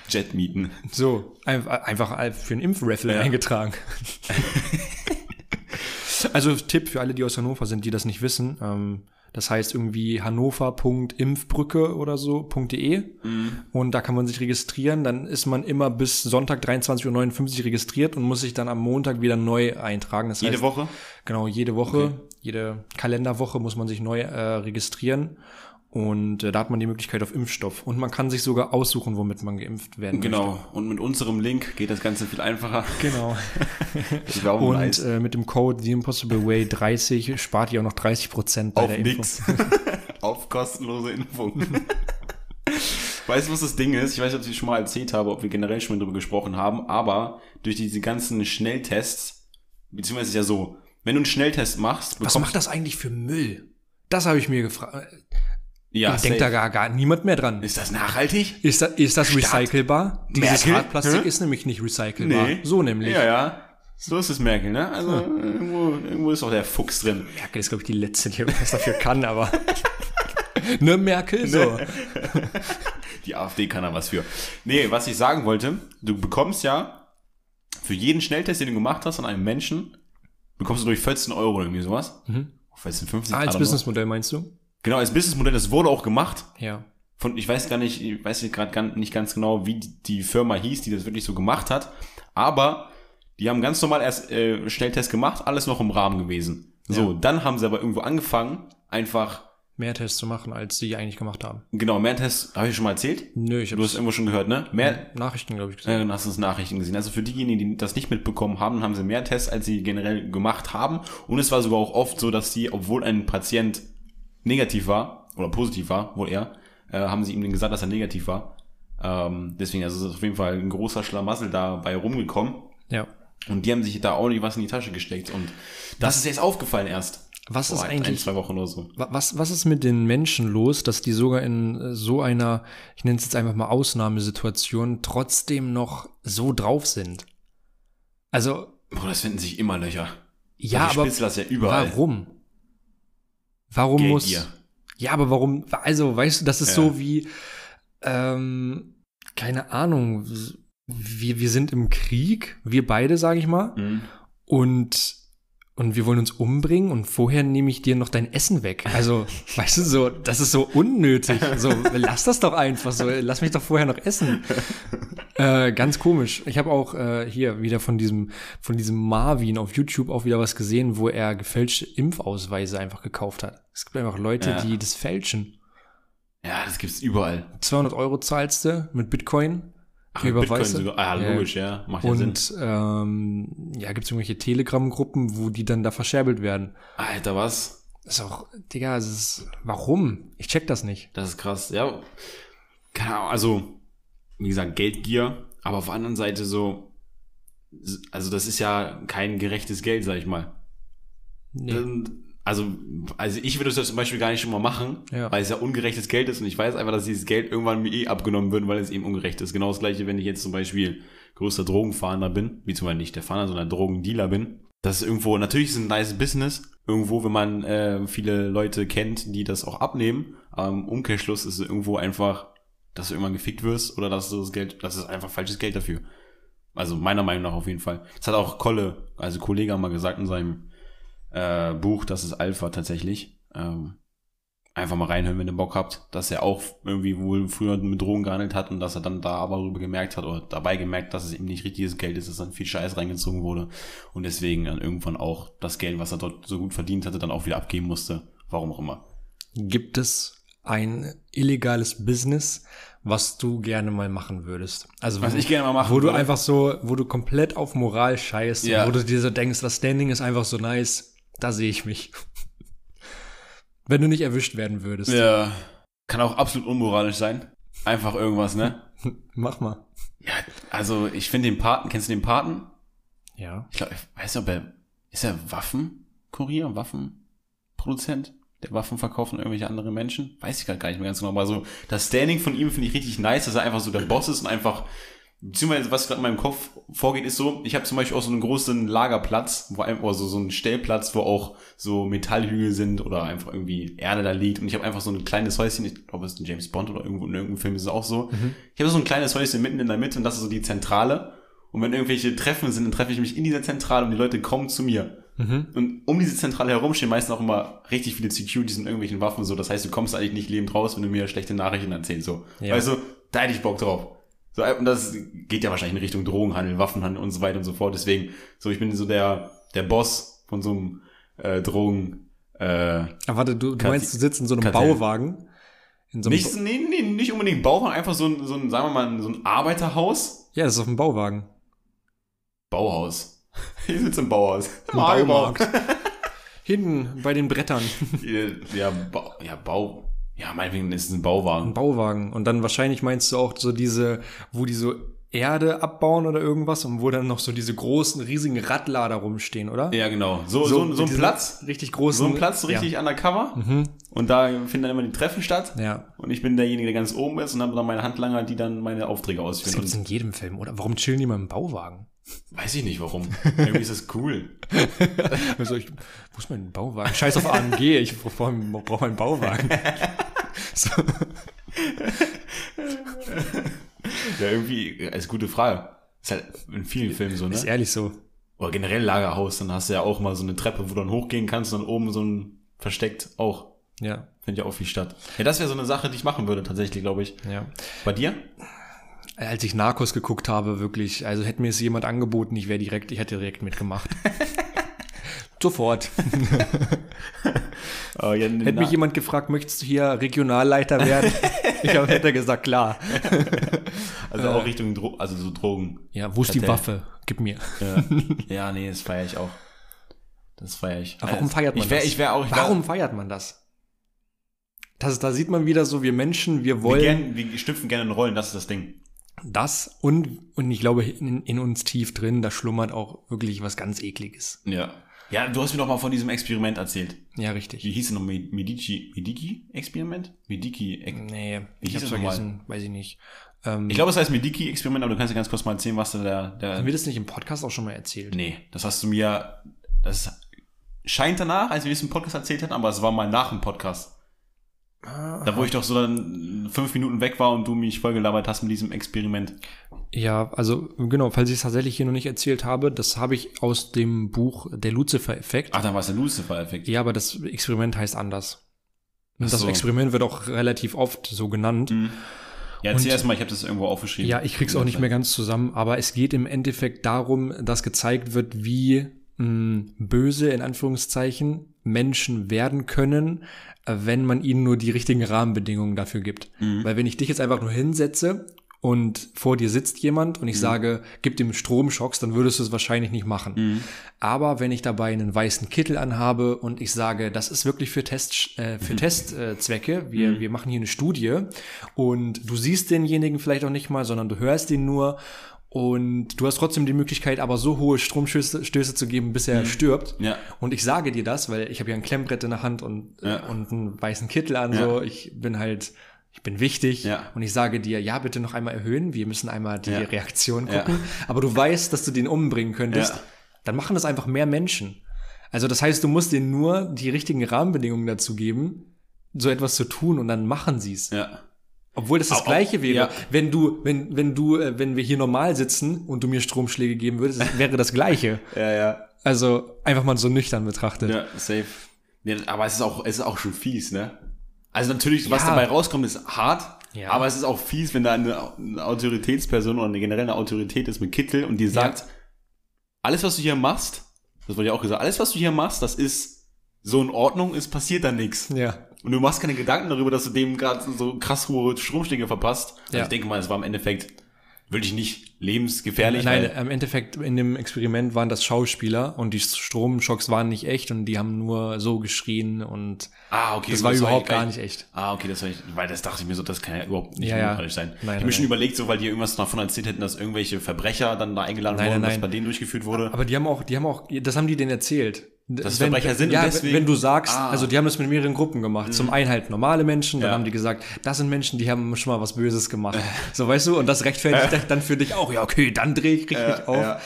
Speaker 1: Jet mieten.
Speaker 3: So, einfach, einfach für einen Impfraffle
Speaker 1: Ja.
Speaker 3: eingetragen. also Tipp für alle, die aus Hannover sind, die das nicht wissen. Ähm, das heißt irgendwie hannover.impfbrücke oder so, .de.
Speaker 1: Mhm.
Speaker 3: Und da kann man sich registrieren. Dann ist man immer bis Sonntag 23.59 Uhr registriert und muss sich dann am Montag wieder neu eintragen. Das
Speaker 1: Jede
Speaker 3: heißt,
Speaker 1: Woche?
Speaker 3: Genau, jede Woche,
Speaker 1: Okay.
Speaker 3: jede Kalenderwoche muss man sich neu äh, registrieren. Und äh, da hat man die Möglichkeit auf Impfstoff. Und man kann sich sogar aussuchen, womit man geimpft werden
Speaker 1: Genau. Und mit unserem Link geht das Ganze viel einfacher.
Speaker 3: möchte. Genau.
Speaker 1: Auch
Speaker 3: Und äh, mit dem Code The Impossible Way 30 spart ihr auch noch 30 Prozent bei
Speaker 1: Auf
Speaker 3: der Impfung.
Speaker 1: nix. Auf kostenlose Impfung. weißt du, was das Ding ist? Ich weiß nicht, ob ich schon mal erzählt habe, ob wir generell schon mal drüber gesprochen haben, aber durch diese ganzen Schnelltests, beziehungsweise ist ja so, wenn du einen Schnelltest machst,
Speaker 3: Was macht das eigentlich für Müll? Das habe ich mir gefragt.
Speaker 1: Ja,
Speaker 3: Denkt da gar, gar niemand mehr dran.
Speaker 1: Ist das nachhaltig?
Speaker 3: Ist, da, ist das
Speaker 1: Stadt?
Speaker 3: recycelbar? Dieses
Speaker 1: Merkel?
Speaker 3: Hartplastik
Speaker 1: Hä?
Speaker 3: ist nämlich nicht recycelbar. So nämlich.
Speaker 1: Ja, ja. So ist es Merkel, ne? Also irgendwo, irgendwo ist auch der Fuchs drin.
Speaker 3: Merkel ist, glaube ich, die Letzte, die irgendwas dafür kann, aber. ne, Merkel? So.
Speaker 1: Die AfD kann da was für. Nee, was ich sagen wollte, du bekommst ja für jeden Schnelltest, den du gemacht hast an einem Menschen, bekommst du durch 14 Euro oder irgendwie sowas.
Speaker 3: Mhm.
Speaker 1: 14, 50
Speaker 3: Ah, als Businessmodell meinst du?
Speaker 1: Genau, als Businessmodell, das wurde auch gemacht.
Speaker 3: Ja.
Speaker 1: Von, ich weiß gar nicht, ich weiß gerade nicht ganz genau, wie die, Firma hieß, die das wirklich so gemacht hat. Aber die haben ganz normal erst äh, Schnelltest gemacht, alles noch im Rahmen gewesen. So, dann haben sie aber irgendwo angefangen, einfach,
Speaker 3: Mehr Tests zu machen, als sie eigentlich gemacht haben.
Speaker 1: genau, mehr Tests, habe ich schon mal erzählt?
Speaker 3: Nö, ich
Speaker 1: Du hast
Speaker 3: habe
Speaker 1: irgendwo schon gehört, ne? Mehr,
Speaker 3: Nachrichten, glaube ich,
Speaker 1: Ja,
Speaker 3: gesehen.
Speaker 1: dann hast du es Nachrichten gesehen. Also für diejenigen, die das nicht mitbekommen haben, haben sie mehr Tests, als sie generell gemacht haben. Und es war sogar auch oft so, dass sie, obwohl ein Patient negativ war, oder positiv war, wohl eher, äh, haben sie ihm dann gesagt, dass er negativ war. Ähm, deswegen, also ist auf jeden Fall ein großer Schlamassel dabei rumgekommen.
Speaker 3: Ja.
Speaker 1: Und die haben sich da ordentlich was in die Tasche gesteckt. Und das ist jetzt aufgefallen erst.
Speaker 3: Was ist
Speaker 1: Vor ein,
Speaker 3: eigentlich-
Speaker 1: ein, zwei Wochen oder so.
Speaker 3: Wa- Was, was ist mit den Menschen los, dass die sogar in äh, so einer, ich nenne es jetzt einfach mal Ausnahmesituation, trotzdem noch so drauf sind? Also,
Speaker 1: Boah, das finden sich immer Löcher.
Speaker 3: ja,
Speaker 1: die
Speaker 3: aber
Speaker 1: das ja überall.
Speaker 3: warum? Warum muss.
Speaker 1: Geldgier.
Speaker 3: Ja, aber warum? Also, weißt du, das ist
Speaker 1: Ja.
Speaker 3: so wie, ähm, keine Ahnung, wir, wir sind im Krieg, wir beide, sage ich mal,
Speaker 1: Mhm.
Speaker 3: und und wir wollen uns umbringen und vorher nehme ich dir noch dein Essen weg. Also, weißt du, so, das ist so unnötig. So, lass das doch einfach so, lass mich doch vorher noch essen. Äh, ganz komisch. Ich habe auch äh, hier wieder von diesem, von diesem Marvin auf YouTube auch wieder was gesehen, wo er gefälschte Impfausweise einfach gekauft hat. Es gibt einfach Leute,
Speaker 1: Ja.
Speaker 3: die das fälschen.
Speaker 1: Ja, das gibt's überall.
Speaker 3: 200 Euro zahlst du mit Bitcoin.
Speaker 1: Ach,
Speaker 3: du?
Speaker 1: sogar. Ah,
Speaker 3: Ja.
Speaker 1: logisch, ja. Macht ja Sinn.
Speaker 3: Und ähm, ja, gibt es irgendwelche Telegram-Gruppen, wo die dann da verscherbelt werden.
Speaker 1: Alter, was?
Speaker 3: Das ist auch, Digga, es ist, warum? Ich check das nicht.
Speaker 1: Das ist krass. Ja, keine Ahnung, also, wie gesagt, Geldgier, aber auf der anderen Seite so, also das ist ja kein gerechtes Geld, sag ich mal.
Speaker 3: Nee.
Speaker 1: Ähm, Also, also ich würde das ja zum Beispiel gar nicht schon mal machen,
Speaker 3: Ja.
Speaker 1: weil es ja ungerechtes Geld ist und ich weiß einfach, dass dieses Geld irgendwann mir eh abgenommen wird, weil es eben ungerecht ist. Genau das gleiche, wenn ich jetzt zum Beispiel größter Drogenfahnder bin, wie zum Beispiel nicht der Fahnder, sondern Drogendealer bin. Das ist irgendwo, natürlich ist es ein nice Business, irgendwo, wenn man äh, viele Leute kennt, die das auch abnehmen. Aber im Umkehrschluss ist es irgendwo einfach, dass du irgendwann gefickt wirst oder dass du das Geld, das ist einfach falsches Geld dafür. Also meiner Meinung nach auf jeden Fall. Das hat auch Kolle, also Kollege mal gesagt in seinem äh, Buch, das ist Alpha tatsächlich. Ähm, einfach mal reinhören, wenn ihr Bock habt, dass er auch irgendwie wohl früher mit Drogen gehandelt hat und dass er dann da aber darüber gemerkt hat oder dabei gemerkt, dass es eben nicht richtiges Geld ist, dass dann viel Scheiß reingezogen wurde und deswegen dann irgendwann auch das Geld, was er dort so gut verdient hatte, dann auch wieder abgeben musste. Warum auch immer.
Speaker 3: Gibt es ein illegales Business, was du gerne mal machen würdest? Also
Speaker 1: Was
Speaker 3: wo-
Speaker 1: ich gerne mal machen
Speaker 3: Wo du
Speaker 1: würde?
Speaker 3: einfach so, wo du komplett auf Moral scheißt,
Speaker 1: Ja.
Speaker 3: wo du dir so denkst, das Standing ist einfach so nice, da sehe ich mich. Wenn du nicht erwischt werden würdest.
Speaker 1: Ja. Kann auch absolut unmoralisch sein. Einfach irgendwas, ne?
Speaker 3: Mach mal.
Speaker 1: Ja, also ich finde den Paten, kennst du den Paten?
Speaker 3: Ja.
Speaker 1: Ich glaube, ich weiß nicht, ob er, ist er Waffenkurier, Waffenproduzent, der Waffen verkauft an irgendwelche andere Menschen? Weiß ich gerade gar nicht mehr ganz genau, aber so, das Standing von ihm finde ich richtig nice, dass er einfach so der Boss ist und einfach, beziehungsweise was gerade in meinem Kopf vorgeht, ist so, ich habe zum Beispiel auch so einen großen Lagerplatz, wo einfach, also so einen Stellplatz, wo auch so Metallhügel sind oder einfach irgendwie Erde da liegt und ich habe einfach so ein kleines Häuschen, ich glaube, es ist ein James Bond oder irgendwo in irgendeinem Film ist es auch so. Ich habe so ein kleines Häuschen mitten in der Mitte und das ist so die Zentrale. Und wenn irgendwelche Treffen sind, dann treffe ich mich in dieser Zentrale und die Leute kommen zu mir.
Speaker 3: Mhm.
Speaker 1: Und um diese Zentrale herum stehen meistens auch immer richtig viele Securities und irgendwelchen Waffen so. Das heißt, du kommst eigentlich nicht lebend raus, wenn du mir schlechte Nachrichten erzählst. So.
Speaker 3: Ja.
Speaker 1: Weißt du, da hätte ich Bock drauf. So, und das geht ja wahrscheinlich in Richtung Drogenhandel, Waffenhandel und so weiter und so fort. Deswegen, so, ich bin so der, der Boss von so einem äh, Drogen. Äh,
Speaker 3: Aber warte, du, du meinst, du sitzt in so einem
Speaker 1: Kartell.
Speaker 3: Bauwagen? In so einem
Speaker 1: nicht, nee, nee, nicht unbedingt Bauwagen, einfach so ein, so ein, sagen wir mal, so ein Arbeiterhaus.
Speaker 3: ja, das ist auf dem Bauwagen.
Speaker 1: Bauhaus. Ich sitze im Bauhaus.
Speaker 3: Im Baumarkt. Hinten bei den Brettern.
Speaker 1: Ja, Bau, ja, Bau. Ja, meinetwegen ist es ein
Speaker 3: Ein
Speaker 1: Bauwagen.
Speaker 3: Bauwagen. Und dann wahrscheinlich meinst du auch so diese, wo die so Erde abbauen oder irgendwas und wo dann noch so diese großen, riesigen Radlader rumstehen, oder?
Speaker 1: Ja, genau. So, so, so,
Speaker 3: mit
Speaker 1: ein Platz.
Speaker 3: Richtig großen.
Speaker 1: So ein Platz, so richtig undercover. Und da finden dann immer die Treffen statt.
Speaker 3: Ja. ja.
Speaker 1: Und ich bin derjenige, der ganz oben ist und habe dann meine Handlanger, die dann meine Aufträge
Speaker 3: Das
Speaker 1: ausführen.
Speaker 3: gibt's
Speaker 1: Und
Speaker 3: in jedem Film, oder? Warum chillen die mal im Bauwagen?
Speaker 1: Weiß ich nicht warum. Irgendwie ist das cool.
Speaker 3: Also ich, wo ist mein Bauwagen? Scheiß auf AMG, ich brauche brauch einen Bauwagen. so.
Speaker 1: Ja, irgendwie, ist gute Frage. Ist halt in vielen Filmen so, ne?
Speaker 3: Ist ehrlich so.
Speaker 1: Oder generell Lagerhaus, dann hast du ja auch mal so eine Treppe, wo du dann hochgehen kannst und dann oben so ein versteckt auch.
Speaker 3: Ja,
Speaker 1: Findet ja auch viel statt. Ja, das wäre so eine Sache, die ich machen würde, tatsächlich, glaube ich.
Speaker 3: ja.
Speaker 1: Bei dir?
Speaker 3: Als ich Narcos geguckt habe, wirklich, also hätte mir es jemand angeboten, ich wäre direkt, ich hätte direkt mitgemacht. Sofort.
Speaker 1: Oh, ja,
Speaker 3: Hätte mich jemand gefragt, möchtest du hier Regionalleiter werden? ich hab, hätte gesagt, klar.
Speaker 1: Also auch Richtung Dro also so Drogen.
Speaker 3: Ja, wo ist die. Waffe? Gib mir.
Speaker 1: Ja, ja nee, das feiere ich auch. Das feiere ich.
Speaker 3: Aber warum
Speaker 1: Äh,
Speaker 3: feiert man
Speaker 1: ich wär,
Speaker 3: das?
Speaker 1: Ich wäre auch. Ich
Speaker 3: Warum feiert man das? das? Da sieht man wieder so, wir Menschen, wir
Speaker 1: Wir,
Speaker 3: wollen
Speaker 1: gern, wir schlüpfen gerne in Rollen, das ist das Ding.
Speaker 3: Das und, und ich glaube, in, in uns tief drin, da schlummert auch wirklich was ganz Ekliges.
Speaker 1: Ja. Ja, du hast mir doch mal von diesem Experiment erzählt.
Speaker 3: Ja,
Speaker 1: Wie
Speaker 3: richtig.
Speaker 1: hieß es noch? Med- Medici, Medici-Experiment? Medici.
Speaker 3: Nee,
Speaker 1: Wie
Speaker 3: ich
Speaker 1: hieß
Speaker 3: hab's
Speaker 1: es
Speaker 3: vergessen, weiß ich nicht. Ähm,
Speaker 1: Ich glaube, es heißt Medici-Experiment, aber du kannst ja ganz kurz mal erzählen, was da der, der
Speaker 3: haben wir das nicht im Podcast auch schon mal erzählt?
Speaker 1: Nee, das hast du mir, das scheint danach, als wir es im Podcast erzählt hatten, aber es war mal nach dem Podcast. Da wo ich doch so dann fünf Minuten weg war und du mich vollgelabert hast mit diesem Experiment.
Speaker 3: Ja, also genau, falls ich es tatsächlich hier noch nicht erzählt habe, das habe ich aus dem Buch Der Lucifer-Effekt.
Speaker 1: Ach, dann war es der Lucifer-Effekt.
Speaker 3: Ja, aber das Experiment heißt anders. Das
Speaker 1: so.
Speaker 3: Experiment wird auch relativ oft so genannt.
Speaker 1: Mhm. Ja, erzähl
Speaker 3: Und-
Speaker 1: erst mal, ich habe das irgendwo aufgeschrieben.
Speaker 3: Ja, ich krieg's auch nicht mehr ganz zusammen, aber es geht im Endeffekt darum, dass gezeigt wird, wie mh, böse in Anführungszeichen Menschen werden können, äh, wenn man ihnen nur die richtigen Rahmenbedingungen dafür gibt. Weil wenn ich dich jetzt einfach nur hinsetze und vor dir sitzt jemand und ich sage, gib dem Stromschocks, dann würdest du es wahrscheinlich nicht machen. Aber wenn ich dabei einen weißen Kittel anhabe und ich sage, das ist wirklich für Test, äh, für Testzwecke, wir, wir machen hier eine Studie und du siehst denjenigen vielleicht auch nicht mal, sondern du hörst ihn nur und du hast trotzdem die Möglichkeit, aber so hohe Stromstöße Stöße zu geben, bis er stirbt.
Speaker 1: Ja.
Speaker 3: Und ich sage dir das, weil ich habe ja ein Klemmbrett in der Hand und,
Speaker 1: Ja.
Speaker 3: und einen weißen Kittel an,
Speaker 1: Ja.
Speaker 3: so. Ich bin halt, ich bin wichtig.
Speaker 1: Ja.
Speaker 3: Und ich sage dir, ja, bitte noch einmal erhöhen. Wir müssen einmal die
Speaker 1: Ja.
Speaker 3: Reaktion
Speaker 1: Ja.
Speaker 3: gucken. Aber du weißt, dass du den umbringen könntest.
Speaker 1: Ja.
Speaker 3: Dann machen das einfach mehr Menschen. Also das heißt, du musst denen nur die richtigen Rahmenbedingungen dazu geben, so etwas zu tun und dann machen sie es.
Speaker 1: Ja.
Speaker 3: Obwohl das das
Speaker 1: Au-
Speaker 3: Gleiche wäre,
Speaker 1: ja.
Speaker 3: wenn du, wenn, wenn du, äh, wenn wir hier normal sitzen und du mir Stromschläge geben würdest, das wäre das Gleiche.
Speaker 1: Ja, ja.
Speaker 3: Also einfach mal so nüchtern betrachtet.
Speaker 1: Ja, safe. Nee, aber es ist auch, es ist auch schon fies, ne? Also natürlich, was
Speaker 3: Ja.
Speaker 1: dabei rauskommt, ist hart,
Speaker 3: Ja.
Speaker 1: aber es ist auch fies, wenn da eine, eine Autoritätsperson oder eine generelle Autorität ist mit Kittel und die sagt, alles, was du hier machst, das wurde ja auch gesagt, alles, was du hier machst, das ist so in Ordnung, es passiert da nichts.
Speaker 3: Ja.
Speaker 1: Und du machst keine Gedanken darüber, dass du dem gerade so krass hohe Stromschläge verpasst. Also
Speaker 3: Ja.
Speaker 1: ich denke mal, es war im Endeffekt wirklich nicht lebensgefährlich.
Speaker 3: Nein, im Endeffekt in dem Experiment waren das Schauspieler und die Stromschocks waren nicht echt und die haben nur so geschrien und
Speaker 1: ah, okay.
Speaker 3: das war überhaupt gar nicht echt.
Speaker 1: Ah, okay, das war ich, weil das dachte ich mir so, das kann ja überhaupt nicht
Speaker 3: Ja, ja.
Speaker 1: sein.
Speaker 3: Nein,
Speaker 1: ich habe
Speaker 3: nein,
Speaker 1: mir schon
Speaker 3: nein.
Speaker 1: überlegt, so weil die irgendwas davon erzählt hätten, dass irgendwelche Verbrecher dann da eingeladen
Speaker 3: Nein,
Speaker 1: wurden,
Speaker 3: nein,
Speaker 1: was
Speaker 3: nein.
Speaker 1: bei denen durchgeführt wurde.
Speaker 3: Aber die haben auch, die haben auch, das haben die denen erzählt.
Speaker 1: Dass es Verbrecher sind
Speaker 3: ja,
Speaker 1: deswegen-
Speaker 3: wenn du sagst,
Speaker 1: Ah. Mhm.
Speaker 3: also die haben das mit mehreren Gruppen gemacht. Zum einen halt normale Menschen, dann
Speaker 1: Ja.
Speaker 3: haben die gesagt, das sind Menschen, die haben schon mal was Böses gemacht. So, weißt du, und das rechtfertigt dann für dich auch, ja, okay, dann dreh ich richtig
Speaker 1: Ja,
Speaker 3: auf.
Speaker 1: ja.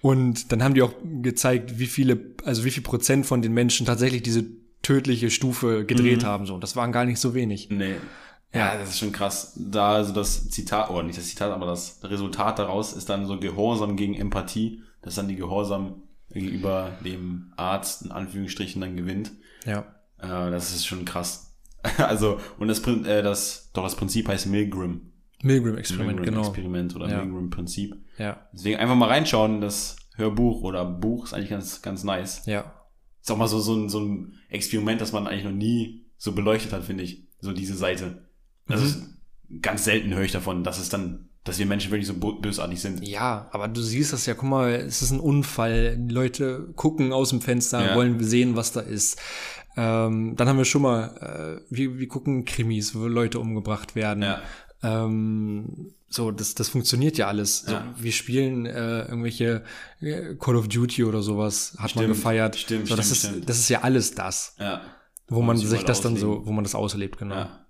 Speaker 3: Und dann haben die auch gezeigt, wie viele, also wie viel Prozent von den Menschen tatsächlich diese tödliche Stufe gedreht
Speaker 1: Mhm.
Speaker 3: haben. So, und das waren gar nicht so wenig.
Speaker 1: Nee. Ja, das ist schon krass. Da also das Zitat, oder nicht das Zitat, aber das Resultat daraus ist dann so Gehorsam gegen Empathie, dass dann die Gehorsam gegenüber dem Arzt in Anführungsstrichen dann gewinnt.
Speaker 3: Ja.
Speaker 1: Äh, das ist schon krass. also, und das, äh, das, doch das Prinzip heißt Milgram.
Speaker 3: Milgram-Experiment,
Speaker 1: Milgram
Speaker 3: genau.
Speaker 1: Experiment oder
Speaker 3: Ja.
Speaker 1: Milgram Prinzip.
Speaker 3: Ja,
Speaker 1: Deswegen einfach mal reinschauen, das Hörbuch oder Buch ist eigentlich ganz, ganz nice.
Speaker 3: ja.
Speaker 1: Ist auch mal so, so, ein, so ein Experiment, das man eigentlich noch nie so beleuchtet hat, finde ich. So diese Seite. Das
Speaker 3: Mhm.
Speaker 1: ist ganz selten höre ich davon, dass es dann, dass wir Menschen wirklich so bösartig sind.
Speaker 3: Ja, aber du siehst das ja, guck mal, es ist ein Unfall. Die Leute gucken aus dem Fenster,
Speaker 1: Ja.
Speaker 3: wollen sehen, was da ist. Ähm, dann haben wir schon mal, äh, wir, wir gucken Krimis, wo Leute umgebracht werden.
Speaker 1: Ja.
Speaker 3: Ähm, so, das, das funktioniert ja alles. So,
Speaker 1: Ja.
Speaker 3: wir spielen äh, irgendwelche äh, Call of Duty oder sowas, hat man
Speaker 1: Stimmt,
Speaker 3: gefeiert.
Speaker 1: stimmt,
Speaker 3: so, das
Speaker 1: stimmt,
Speaker 3: ist,
Speaker 1: stimmt.
Speaker 3: das ist ja alles das,
Speaker 1: Ja.
Speaker 3: wo man
Speaker 1: sich
Speaker 3: sich das dann so,
Speaker 1: ausleben.
Speaker 3: wo man das auslebt, genau.
Speaker 1: Ja.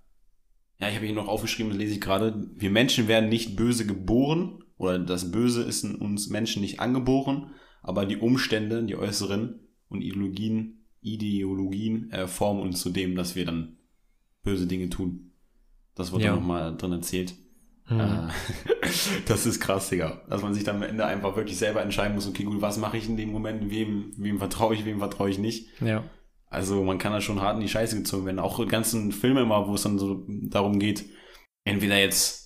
Speaker 1: Ja, ich habe hier noch aufgeschrieben, das lese ich gerade. Wir Menschen werden nicht böse geboren oder das Böse ist in uns Menschen nicht angeboren, aber die Umstände, die äußeren und Ideologien, Ideologien äh, formen uns zu dem, dass wir dann böse Dinge tun. Das wurde
Speaker 3: Ja.
Speaker 1: nochmal drin erzählt.
Speaker 3: Mhm.
Speaker 1: Das ist krass, Digga. Dass man sich dann am Ende einfach wirklich selber entscheiden muss, okay, gut, was mache ich in dem Moment, wem, wem vertraue ich, wem vertraue ich nicht.
Speaker 3: Ja.
Speaker 1: Also man kann da schon hart in die Scheiße gezogen werden. Auch ganzen Filme immer, wo es dann so darum geht, entweder jetzt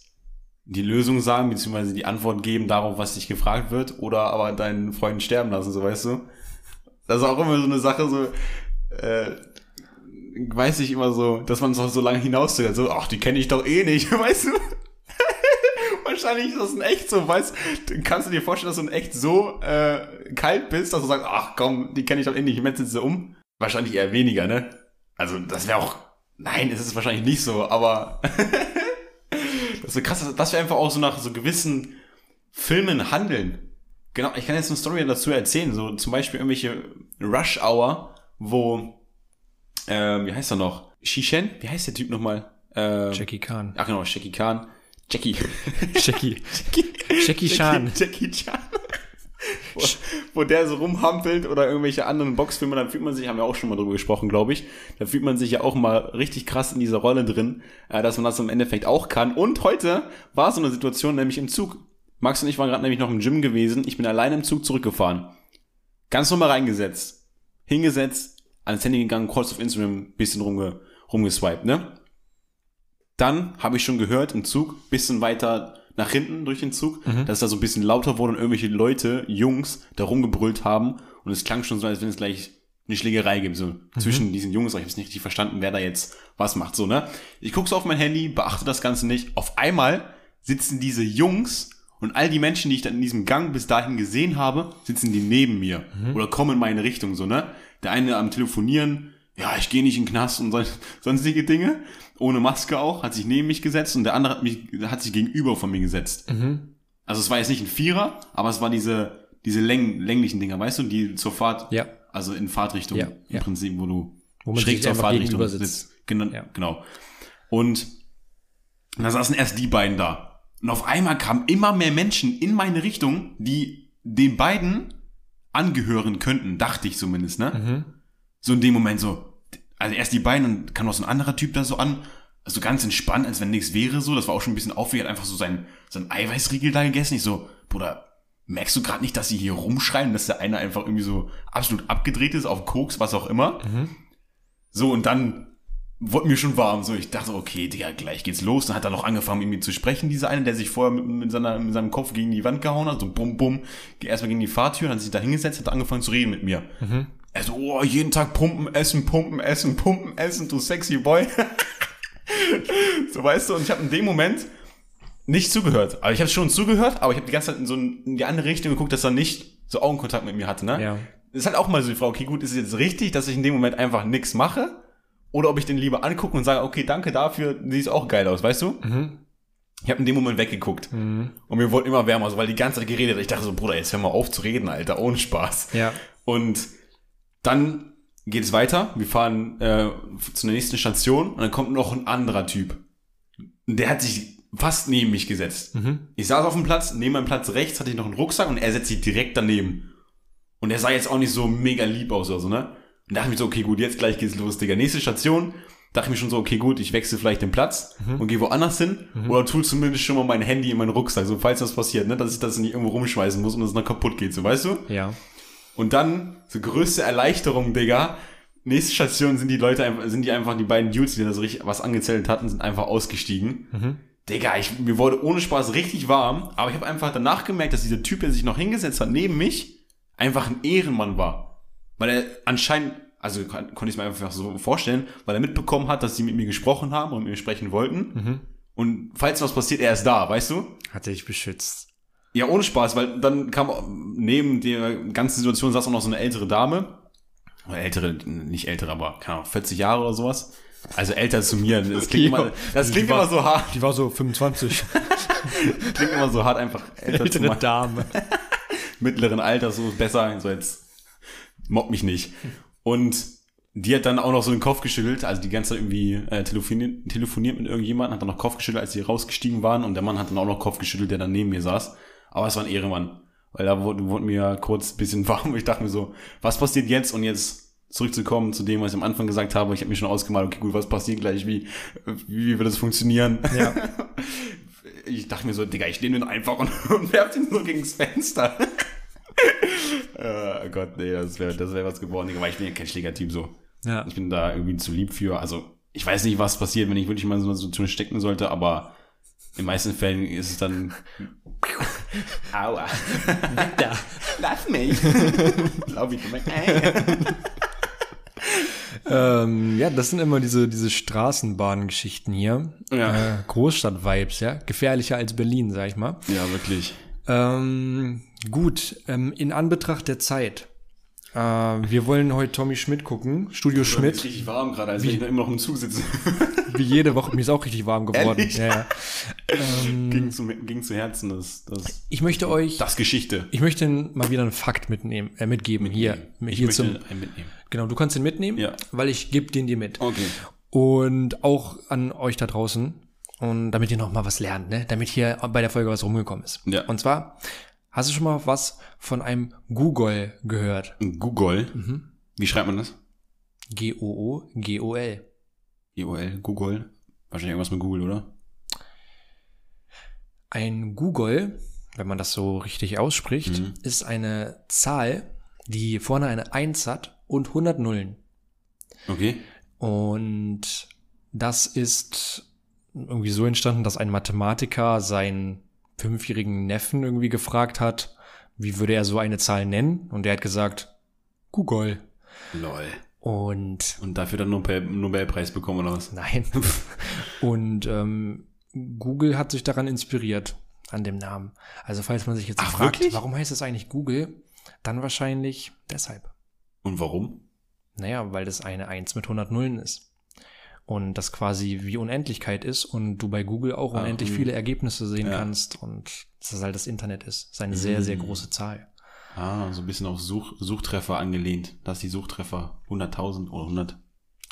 Speaker 1: die Lösung sagen, beziehungsweise die Antwort geben darauf, was dich gefragt wird, oder aber deinen Freund sterben lassen, so weißt du. Das ist auch immer so eine Sache, so, äh, weiß ich immer so, dass man so, so lange hinauszögert, so, ach, die kenne ich doch eh nicht, weißt du? Wahrscheinlich ist das in echt so, weißt kannst du dir vorstellen, dass du in echt so äh, kalt bist, dass du sagst, ach komm, die kenne ich doch eh nicht, ich metze sie um? Wahrscheinlich eher weniger, ne? Also das wäre auch, nein, es ist wahrscheinlich nicht so, aber das ist so krass, dass wir einfach auch so nach so gewissen Filmen handeln. Genau, ich kann jetzt eine Story dazu erzählen, so zum Beispiel irgendwelche Rush Hour, wo, äh, wie heißt er noch? Shishen? Wie heißt der Typ nochmal? Äh,
Speaker 3: Jackie Khan.
Speaker 1: Ach genau, Jackie Khan. Jackie.
Speaker 3: Jackie. Jackie Chan.
Speaker 1: Jackie Chan. Wo, wo der so rumhampelt oder irgendwelche anderen Boxfilme, dann fühlt man sich, haben wir auch schon mal drüber gesprochen, glaube ich, da fühlt man sich ja auch mal richtig krass in dieser Rolle drin, äh, dass man das im Endeffekt auch kann. Und heute war so eine Situation, nämlich im Zug. Max und ich waren gerade nämlich noch im Gym gewesen. Ich bin alleine im Zug zurückgefahren. Ganz normal reingesetzt. Hingesetzt, ans Handy gegangen, kurz auf Instagram, bisschen rumge, rumgeswiped, ne? Dann habe ich schon gehört im Zug, bisschen weiter nach hinten durch den Zug, dass es da so ein bisschen lauter wurde und irgendwelche Leute, Jungs, da rumgebrüllt haben. Und es klang schon so, als wenn es gleich eine Schlägerei gibt, so zwischen diesen Jungs. Aber ich habe es nicht richtig verstanden, wer da jetzt was macht, so, ne? Ich gucke so auf mein Handy, beachte das Ganze nicht. Auf einmal sitzen diese Jungs und all die Menschen, die ich dann in diesem Gang bis dahin gesehen habe, sitzen die neben mir oder kommen in meine Richtung, so, ne? Der eine am Telefonieren, ja, ich gehe nicht in den Knast und so, sonstige Dinge, ohne Maske auch, hat sich neben mich gesetzt und der andere hat mich, hat sich gegenüber von mir gesetzt.
Speaker 3: Mhm.
Speaker 1: Also es war jetzt nicht ein Vierer, aber es war diese, diese läng länglichen Dinger, weißt du, die zur Fahrt,
Speaker 3: Ja.
Speaker 1: also in Fahrtrichtung
Speaker 3: Ja,
Speaker 1: im
Speaker 3: ja.
Speaker 1: Prinzip, wo du
Speaker 3: Wo
Speaker 1: schräg zur Fahrtrichtung sitzt. Genau,
Speaker 3: Ja.
Speaker 1: genau. Und da saßen erst die beiden da. Und auf einmal kamen immer mehr Menschen in meine Richtung, die den beiden angehören könnten, dachte ich zumindest, ne?
Speaker 3: Mhm.
Speaker 1: So in dem Moment so, also erst die beiden, dann kam noch so ein anderer Typ da so an, so ganz entspannt, als wenn nichts wäre so. Das war auch schon ein bisschen aufregend, hat einfach so sein, sein Eiweißriegel da gegessen. Ich so, Bruder, merkst du gerade nicht, dass sie hier rumschreien, dass der eine einfach irgendwie so absolut abgedreht ist, auf Koks, was auch immer?
Speaker 3: Mhm.
Speaker 1: So, und dann wurde mir schon warm. So, ich dachte, okay, Digga, gleich geht's los. Dann hat er noch angefangen, mit mir zu sprechen, dieser eine, der sich vorher mit, mit, seiner, mit seinem Kopf gegen die Wand gehauen hat. So bum, bum. Erstmal gegen die Fahrtür, hat sich da hingesetzt, hat angefangen zu reden mit mir. Er so, oh, jeden Tag pumpen, essen, pumpen, essen, pumpen, essen, du sexy boy. so, weißt du, und ich habe in dem Moment nicht zugehört. Aber ich habe schon zugehört, aber ich habe die ganze Zeit in so in die andere Richtung geguckt, dass er nicht so Augenkontakt mit mir hatte, ne?
Speaker 3: Ja.
Speaker 1: Das ist halt auch mal so die Frage, okay, gut, ist es jetzt richtig, dass ich in dem Moment einfach nichts mache? Oder ob ich den lieber angucke und sage, okay, danke dafür, siehst auch geil aus, weißt du? Ich habe in dem Moment weggeguckt. Und mir wurde immer wärmer, so, weil die ganze Zeit geredet hat. Ich dachte so, Bruder, jetzt hör mal auf zu reden, Alter, ohne Spaß.
Speaker 3: Ja.
Speaker 1: Und dann geht es weiter. Wir fahren äh, zur nächsten Station und dann kommt noch ein anderer Typ. Der hat sich fast neben mich gesetzt. Ich saß auf dem Platz, neben meinem Platz rechts hatte ich noch einen Rucksack und er setzt sich direkt daneben. Und er sah jetzt auch nicht so mega lieb aus oder so, ne? Und dachte ich mir so, okay, gut, jetzt gleich geht's los, Digga. Nächste Station, dachte ich mir schon so, okay, gut, ich wechsle vielleicht den Platz und gehe woanders hin oder tue zumindest schon mal mein Handy in meinen Rucksack, so falls das passiert, ne? Dass ich das nicht irgendwo rumschmeißen muss und es dann kaputt geht, so, weißt du?
Speaker 3: Ja.
Speaker 1: Und dann, so größte Erleichterung, Digga. Nächste Station sind die Leute einfach, sind die einfach, die beiden Dudes, die da so richtig was angezählt hatten, sind einfach ausgestiegen. Digga, ich, mir wurde ohne Spaß richtig warm, aber ich habe einfach danach gemerkt, dass dieser Typ, der sich noch hingesetzt hat, neben mich, einfach ein Ehrenmann war. Weil er anscheinend, also kon- konnte ich es mir einfach so vorstellen, weil er mitbekommen hat, dass sie mit mir gesprochen haben und mit mir sprechen wollten. Und falls was passiert, er ist da, weißt du?
Speaker 3: Hat er dich beschützt.
Speaker 1: Ja, ohne Spaß, weil dann kam neben der ganzen Situation saß auch noch so eine ältere Dame. Ältere, nicht ältere, aber keine Ahnung, 40 Jahre oder sowas. Also älter zu mir. Das klingt, immer, das klingt
Speaker 3: war-
Speaker 1: immer so hart.
Speaker 3: Die war so 25.
Speaker 1: Klingt immer so hart, einfach älter zu
Speaker 3: Ältere
Speaker 1: meinen.
Speaker 3: Dame.
Speaker 1: Mittleren Alters, so besser. So jetzt mobb mich nicht. Und die hat dann auch noch so den Kopf geschüttelt, also die ganze Zeit irgendwie äh, telefoniert, telefoniert mit irgendjemandem, hat dann noch Kopf geschüttelt, als sie rausgestiegen waren und der Mann hat dann auch noch Kopf geschüttelt, der dann neben mir saß. Aber es war ein Ehrenmann, weil da wurde, wurde mir kurz ein bisschen warm ich dachte mir so, was passiert jetzt? Und jetzt zurückzukommen zu dem, was ich am Anfang gesagt habe, ich habe mir schon ausgemalt, okay, gut, was passiert gleich, wie, wie wird das funktionieren?
Speaker 3: Ja.
Speaker 1: Ich dachte mir so, Digga, ich nehme den einfach und, und werf den so gegens Fenster. äh, Gott, nee, das wäre das wär was geworden, Digga, weil ich bin ja kein Schlägertyp so.
Speaker 3: Ja.
Speaker 1: Ich bin da irgendwie zu lieb für. Also, ich weiß nicht, was passiert, wenn ich wirklich mal so einer Situation stecken sollte, aber in den meisten Fällen ist es dann. Aua.
Speaker 3: Da.
Speaker 1: Lass mich. Lauf ich immer.
Speaker 3: Ähm, ja, das sind immer diese, diese Straßenbahngeschichten hier.
Speaker 1: Ja.
Speaker 3: Äh, Großstadt-Vibes, ja. Gefährlicher als Berlin, sag ich mal.
Speaker 1: Ja, wirklich.
Speaker 3: Ähm, gut, ähm, in Anbetracht der Zeit. Äh, wir wollen heute Tommy Schmidt gucken. Studio
Speaker 1: Ist
Speaker 3: Schmidt.
Speaker 1: richtig warm gerade, als wenn ich da immer noch im Zug sitze.
Speaker 3: Wie jede Woche. Mir ist auch richtig warm geworden.
Speaker 1: Ehrlich?
Speaker 3: Ja, ja. Ähm,
Speaker 1: ging, zu, ging zu Herzen, das, das,
Speaker 3: ich möchte euch,
Speaker 1: das Geschichte.
Speaker 3: ich möchte mal wieder einen Fakt mitnehmen, äh, mitgeben. Hier,
Speaker 1: Ich
Speaker 3: hier
Speaker 1: möchte
Speaker 3: zum,
Speaker 1: einen mitnehmen.
Speaker 3: genau, du kannst den mitnehmen,
Speaker 1: Ja.
Speaker 3: weil ich gebe den dir mit.
Speaker 1: Okay.
Speaker 3: Und auch an euch da draußen. Und damit ihr noch mal was lernt, ne? Damit hier bei der Folge was rumgekommen ist.
Speaker 1: Ja.
Speaker 3: Und zwar, hast du schon mal was von einem Google gehört?
Speaker 1: Google.
Speaker 3: Mhm.
Speaker 1: Wie schreibt man das?
Speaker 3: G-O-O-G-O-L.
Speaker 1: EOL, Google. Wahrscheinlich irgendwas mit Google, oder?
Speaker 3: Ein Google, wenn man das so richtig ausspricht,
Speaker 1: Mhm.
Speaker 3: ist eine Zahl, die vorne eine 1 hat und 100 Nullen.
Speaker 1: Okay.
Speaker 3: Und das ist irgendwie so entstanden, dass ein Mathematiker seinen fünfjährigen Neffen irgendwie gefragt hat, wie würde er so eine Zahl nennen? Und der hat gesagt, Google.
Speaker 1: Lol.
Speaker 3: Und
Speaker 1: Und dafür dann Nobel Nobelpreis bekommen, oder was?
Speaker 3: nein. Und ähm, Google hat sich daran inspiriert, an dem Namen. Also falls man sich jetzt
Speaker 1: Ach,
Speaker 3: fragt,
Speaker 1: wirklich?
Speaker 3: warum heißt es eigentlich Google, dann wahrscheinlich deshalb.
Speaker 1: Und warum?
Speaker 3: Naja, weil das eine 1 mit 100 Nullen ist. Und das quasi wie Unendlichkeit ist und du bei Google auch
Speaker 1: Ah,
Speaker 3: unendlich
Speaker 1: hm.
Speaker 3: viele Ergebnisse sehen
Speaker 1: Ja.
Speaker 3: kannst und dass das halt das Internet ist. Das ist eine sehr, sehr
Speaker 1: Hm.
Speaker 3: große Zahl.
Speaker 1: Ah, so ein bisschen auf Such, Suchtreffer angelehnt. Dass die Suchtreffer 100.000 oder 100,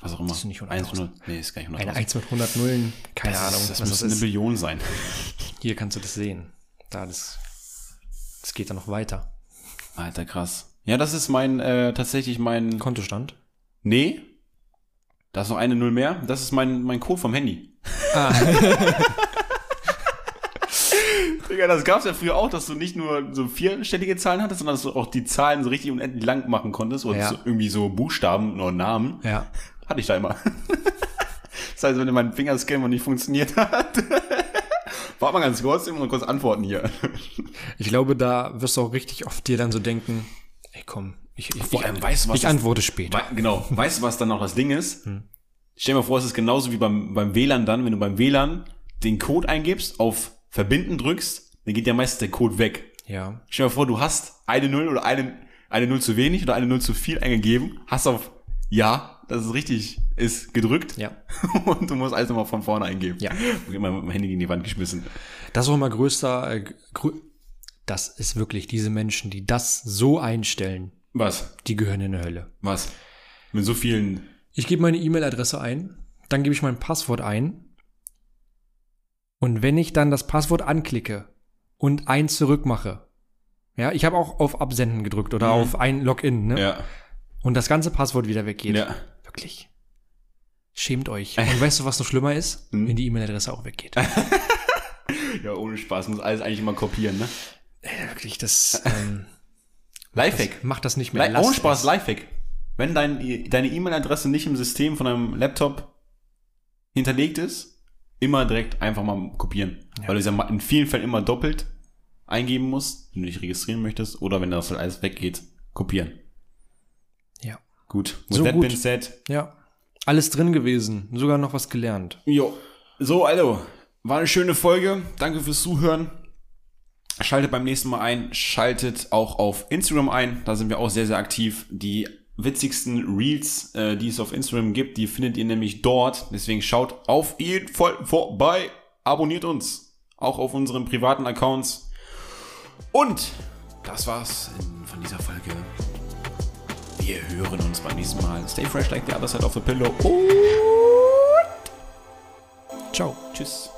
Speaker 1: was auch immer.
Speaker 3: Das sind nicht 100.000.
Speaker 1: 100. Nee, ist gar nicht 100.000.
Speaker 3: Eine 1 mit 100 Nullen, keine
Speaker 1: das
Speaker 3: Ahnung,
Speaker 1: Ist, das
Speaker 3: was
Speaker 1: müsste
Speaker 3: das
Speaker 1: eine
Speaker 3: ist.
Speaker 1: Billion sein.
Speaker 3: Hier kannst du das sehen. Da, das, das geht dann noch weiter.
Speaker 1: Alter, krass. Ja, das ist mein, äh, tatsächlich mein,
Speaker 3: Kontostand?
Speaker 1: nee. Da ist noch eine Null mehr. Das ist mein, mein Code vom Handy.
Speaker 3: Ah,
Speaker 1: Digga, das gab's ja früher auch, dass du nicht nur so vierstellige Zahlen hattest, sondern dass du auch die Zahlen so richtig unendlich lang machen konntest oder
Speaker 3: Ja.
Speaker 1: so, irgendwie so Buchstaben oder Namen.
Speaker 3: ja.
Speaker 1: Hatte ich da immer. heißt, wenn du meinen Finger scannen und nicht funktioniert hat. Warte mal ganz kurz, ich muss noch kurz antworten hier.
Speaker 3: Ich glaube, da wirst du auch richtig oft dir dann so denken, ey komm, ich, ich,
Speaker 1: Vor allem, weißt du, was
Speaker 3: ich antworte später.
Speaker 1: Wei- Genau. Weißt du, was dann noch das Ding ist? Stell dir mal vor, es ist genauso wie beim, beim WLAN dann, wenn du beim WLAN den Code eingibst, auf Verbinden drückst, dann geht ja meistens der Code weg.
Speaker 3: Ja.
Speaker 1: Stell dir mal vor, du hast eine Null oder eine, eine Null zu wenig oder eine Null zu viel eingegeben, hast auf Ja, dass es richtig ist, gedrückt
Speaker 3: Ja.
Speaker 1: und du musst alles nochmal von vorne eingeben.
Speaker 3: Ja.
Speaker 1: Und immer mit dem Handy gegen die Wand geschmissen.
Speaker 3: Das ist auch immer größter, äh, grö das ist wirklich diese Menschen, die das so einstellen,
Speaker 1: Was?
Speaker 3: die gehören in die Hölle.
Speaker 1: Was? Mit so vielen.
Speaker 3: Ich gebe meine E-Mail-Adresse ein, dann gebe ich mein Passwort ein. Und wenn ich dann das Passwort anklicke und ein zurückmache, ja, ich habe auch auf Absenden gedrückt oder auf ein Login, ne?
Speaker 1: Ja.
Speaker 3: Und das ganze Passwort wieder weggeht.
Speaker 1: Ja.
Speaker 3: Wirklich. Schämt euch. Und weißt du, was noch schlimmer ist?
Speaker 1: Hm?
Speaker 3: Wenn die E-Mail-Adresse auch weggeht.
Speaker 1: Ja, ohne Spaß. Muss alles eigentlich immer kopieren, ne?
Speaker 3: Ey, Wirklich, das ähm,
Speaker 1: Lifehack.
Speaker 3: macht das nicht mehr.
Speaker 1: Li ohne Spaß. Lifehack. Wenn dein, deine E-Mail-Adresse nicht im System von deinem Laptop hinterlegt ist, immer direkt einfach mal kopieren.
Speaker 3: Ja.
Speaker 1: Weil du es ja in vielen Fällen immer doppelt eingeben musst, wenn du dich registrieren möchtest, oder wenn das halt alles weggeht, kopieren.
Speaker 3: Ja.
Speaker 1: Gut. With
Speaker 3: So
Speaker 1: that
Speaker 3: gut.
Speaker 1: being said,
Speaker 3: Ja. Alles drin gewesen. Sogar noch was gelernt.
Speaker 1: Jo. So, also, war eine schöne Folge. Danke fürs Zuhören. Schaltet beim nächsten Mal ein. Schaltet auch auf Instagram ein. Da sind wir auch sehr, sehr aktiv. Die witzigsten Reels, äh, die es auf Instagram gibt, die findet ihr nämlich dort. Deswegen schaut auf jeden Fall vorbei. Abonniert uns. Auch auf unseren privaten Accounts. Und das war's in, von dieser Folge. Wir hören uns beim nächsten Mal. Stay fresh like the other side of the pillow. Und
Speaker 3: Ciao.
Speaker 1: tschüss.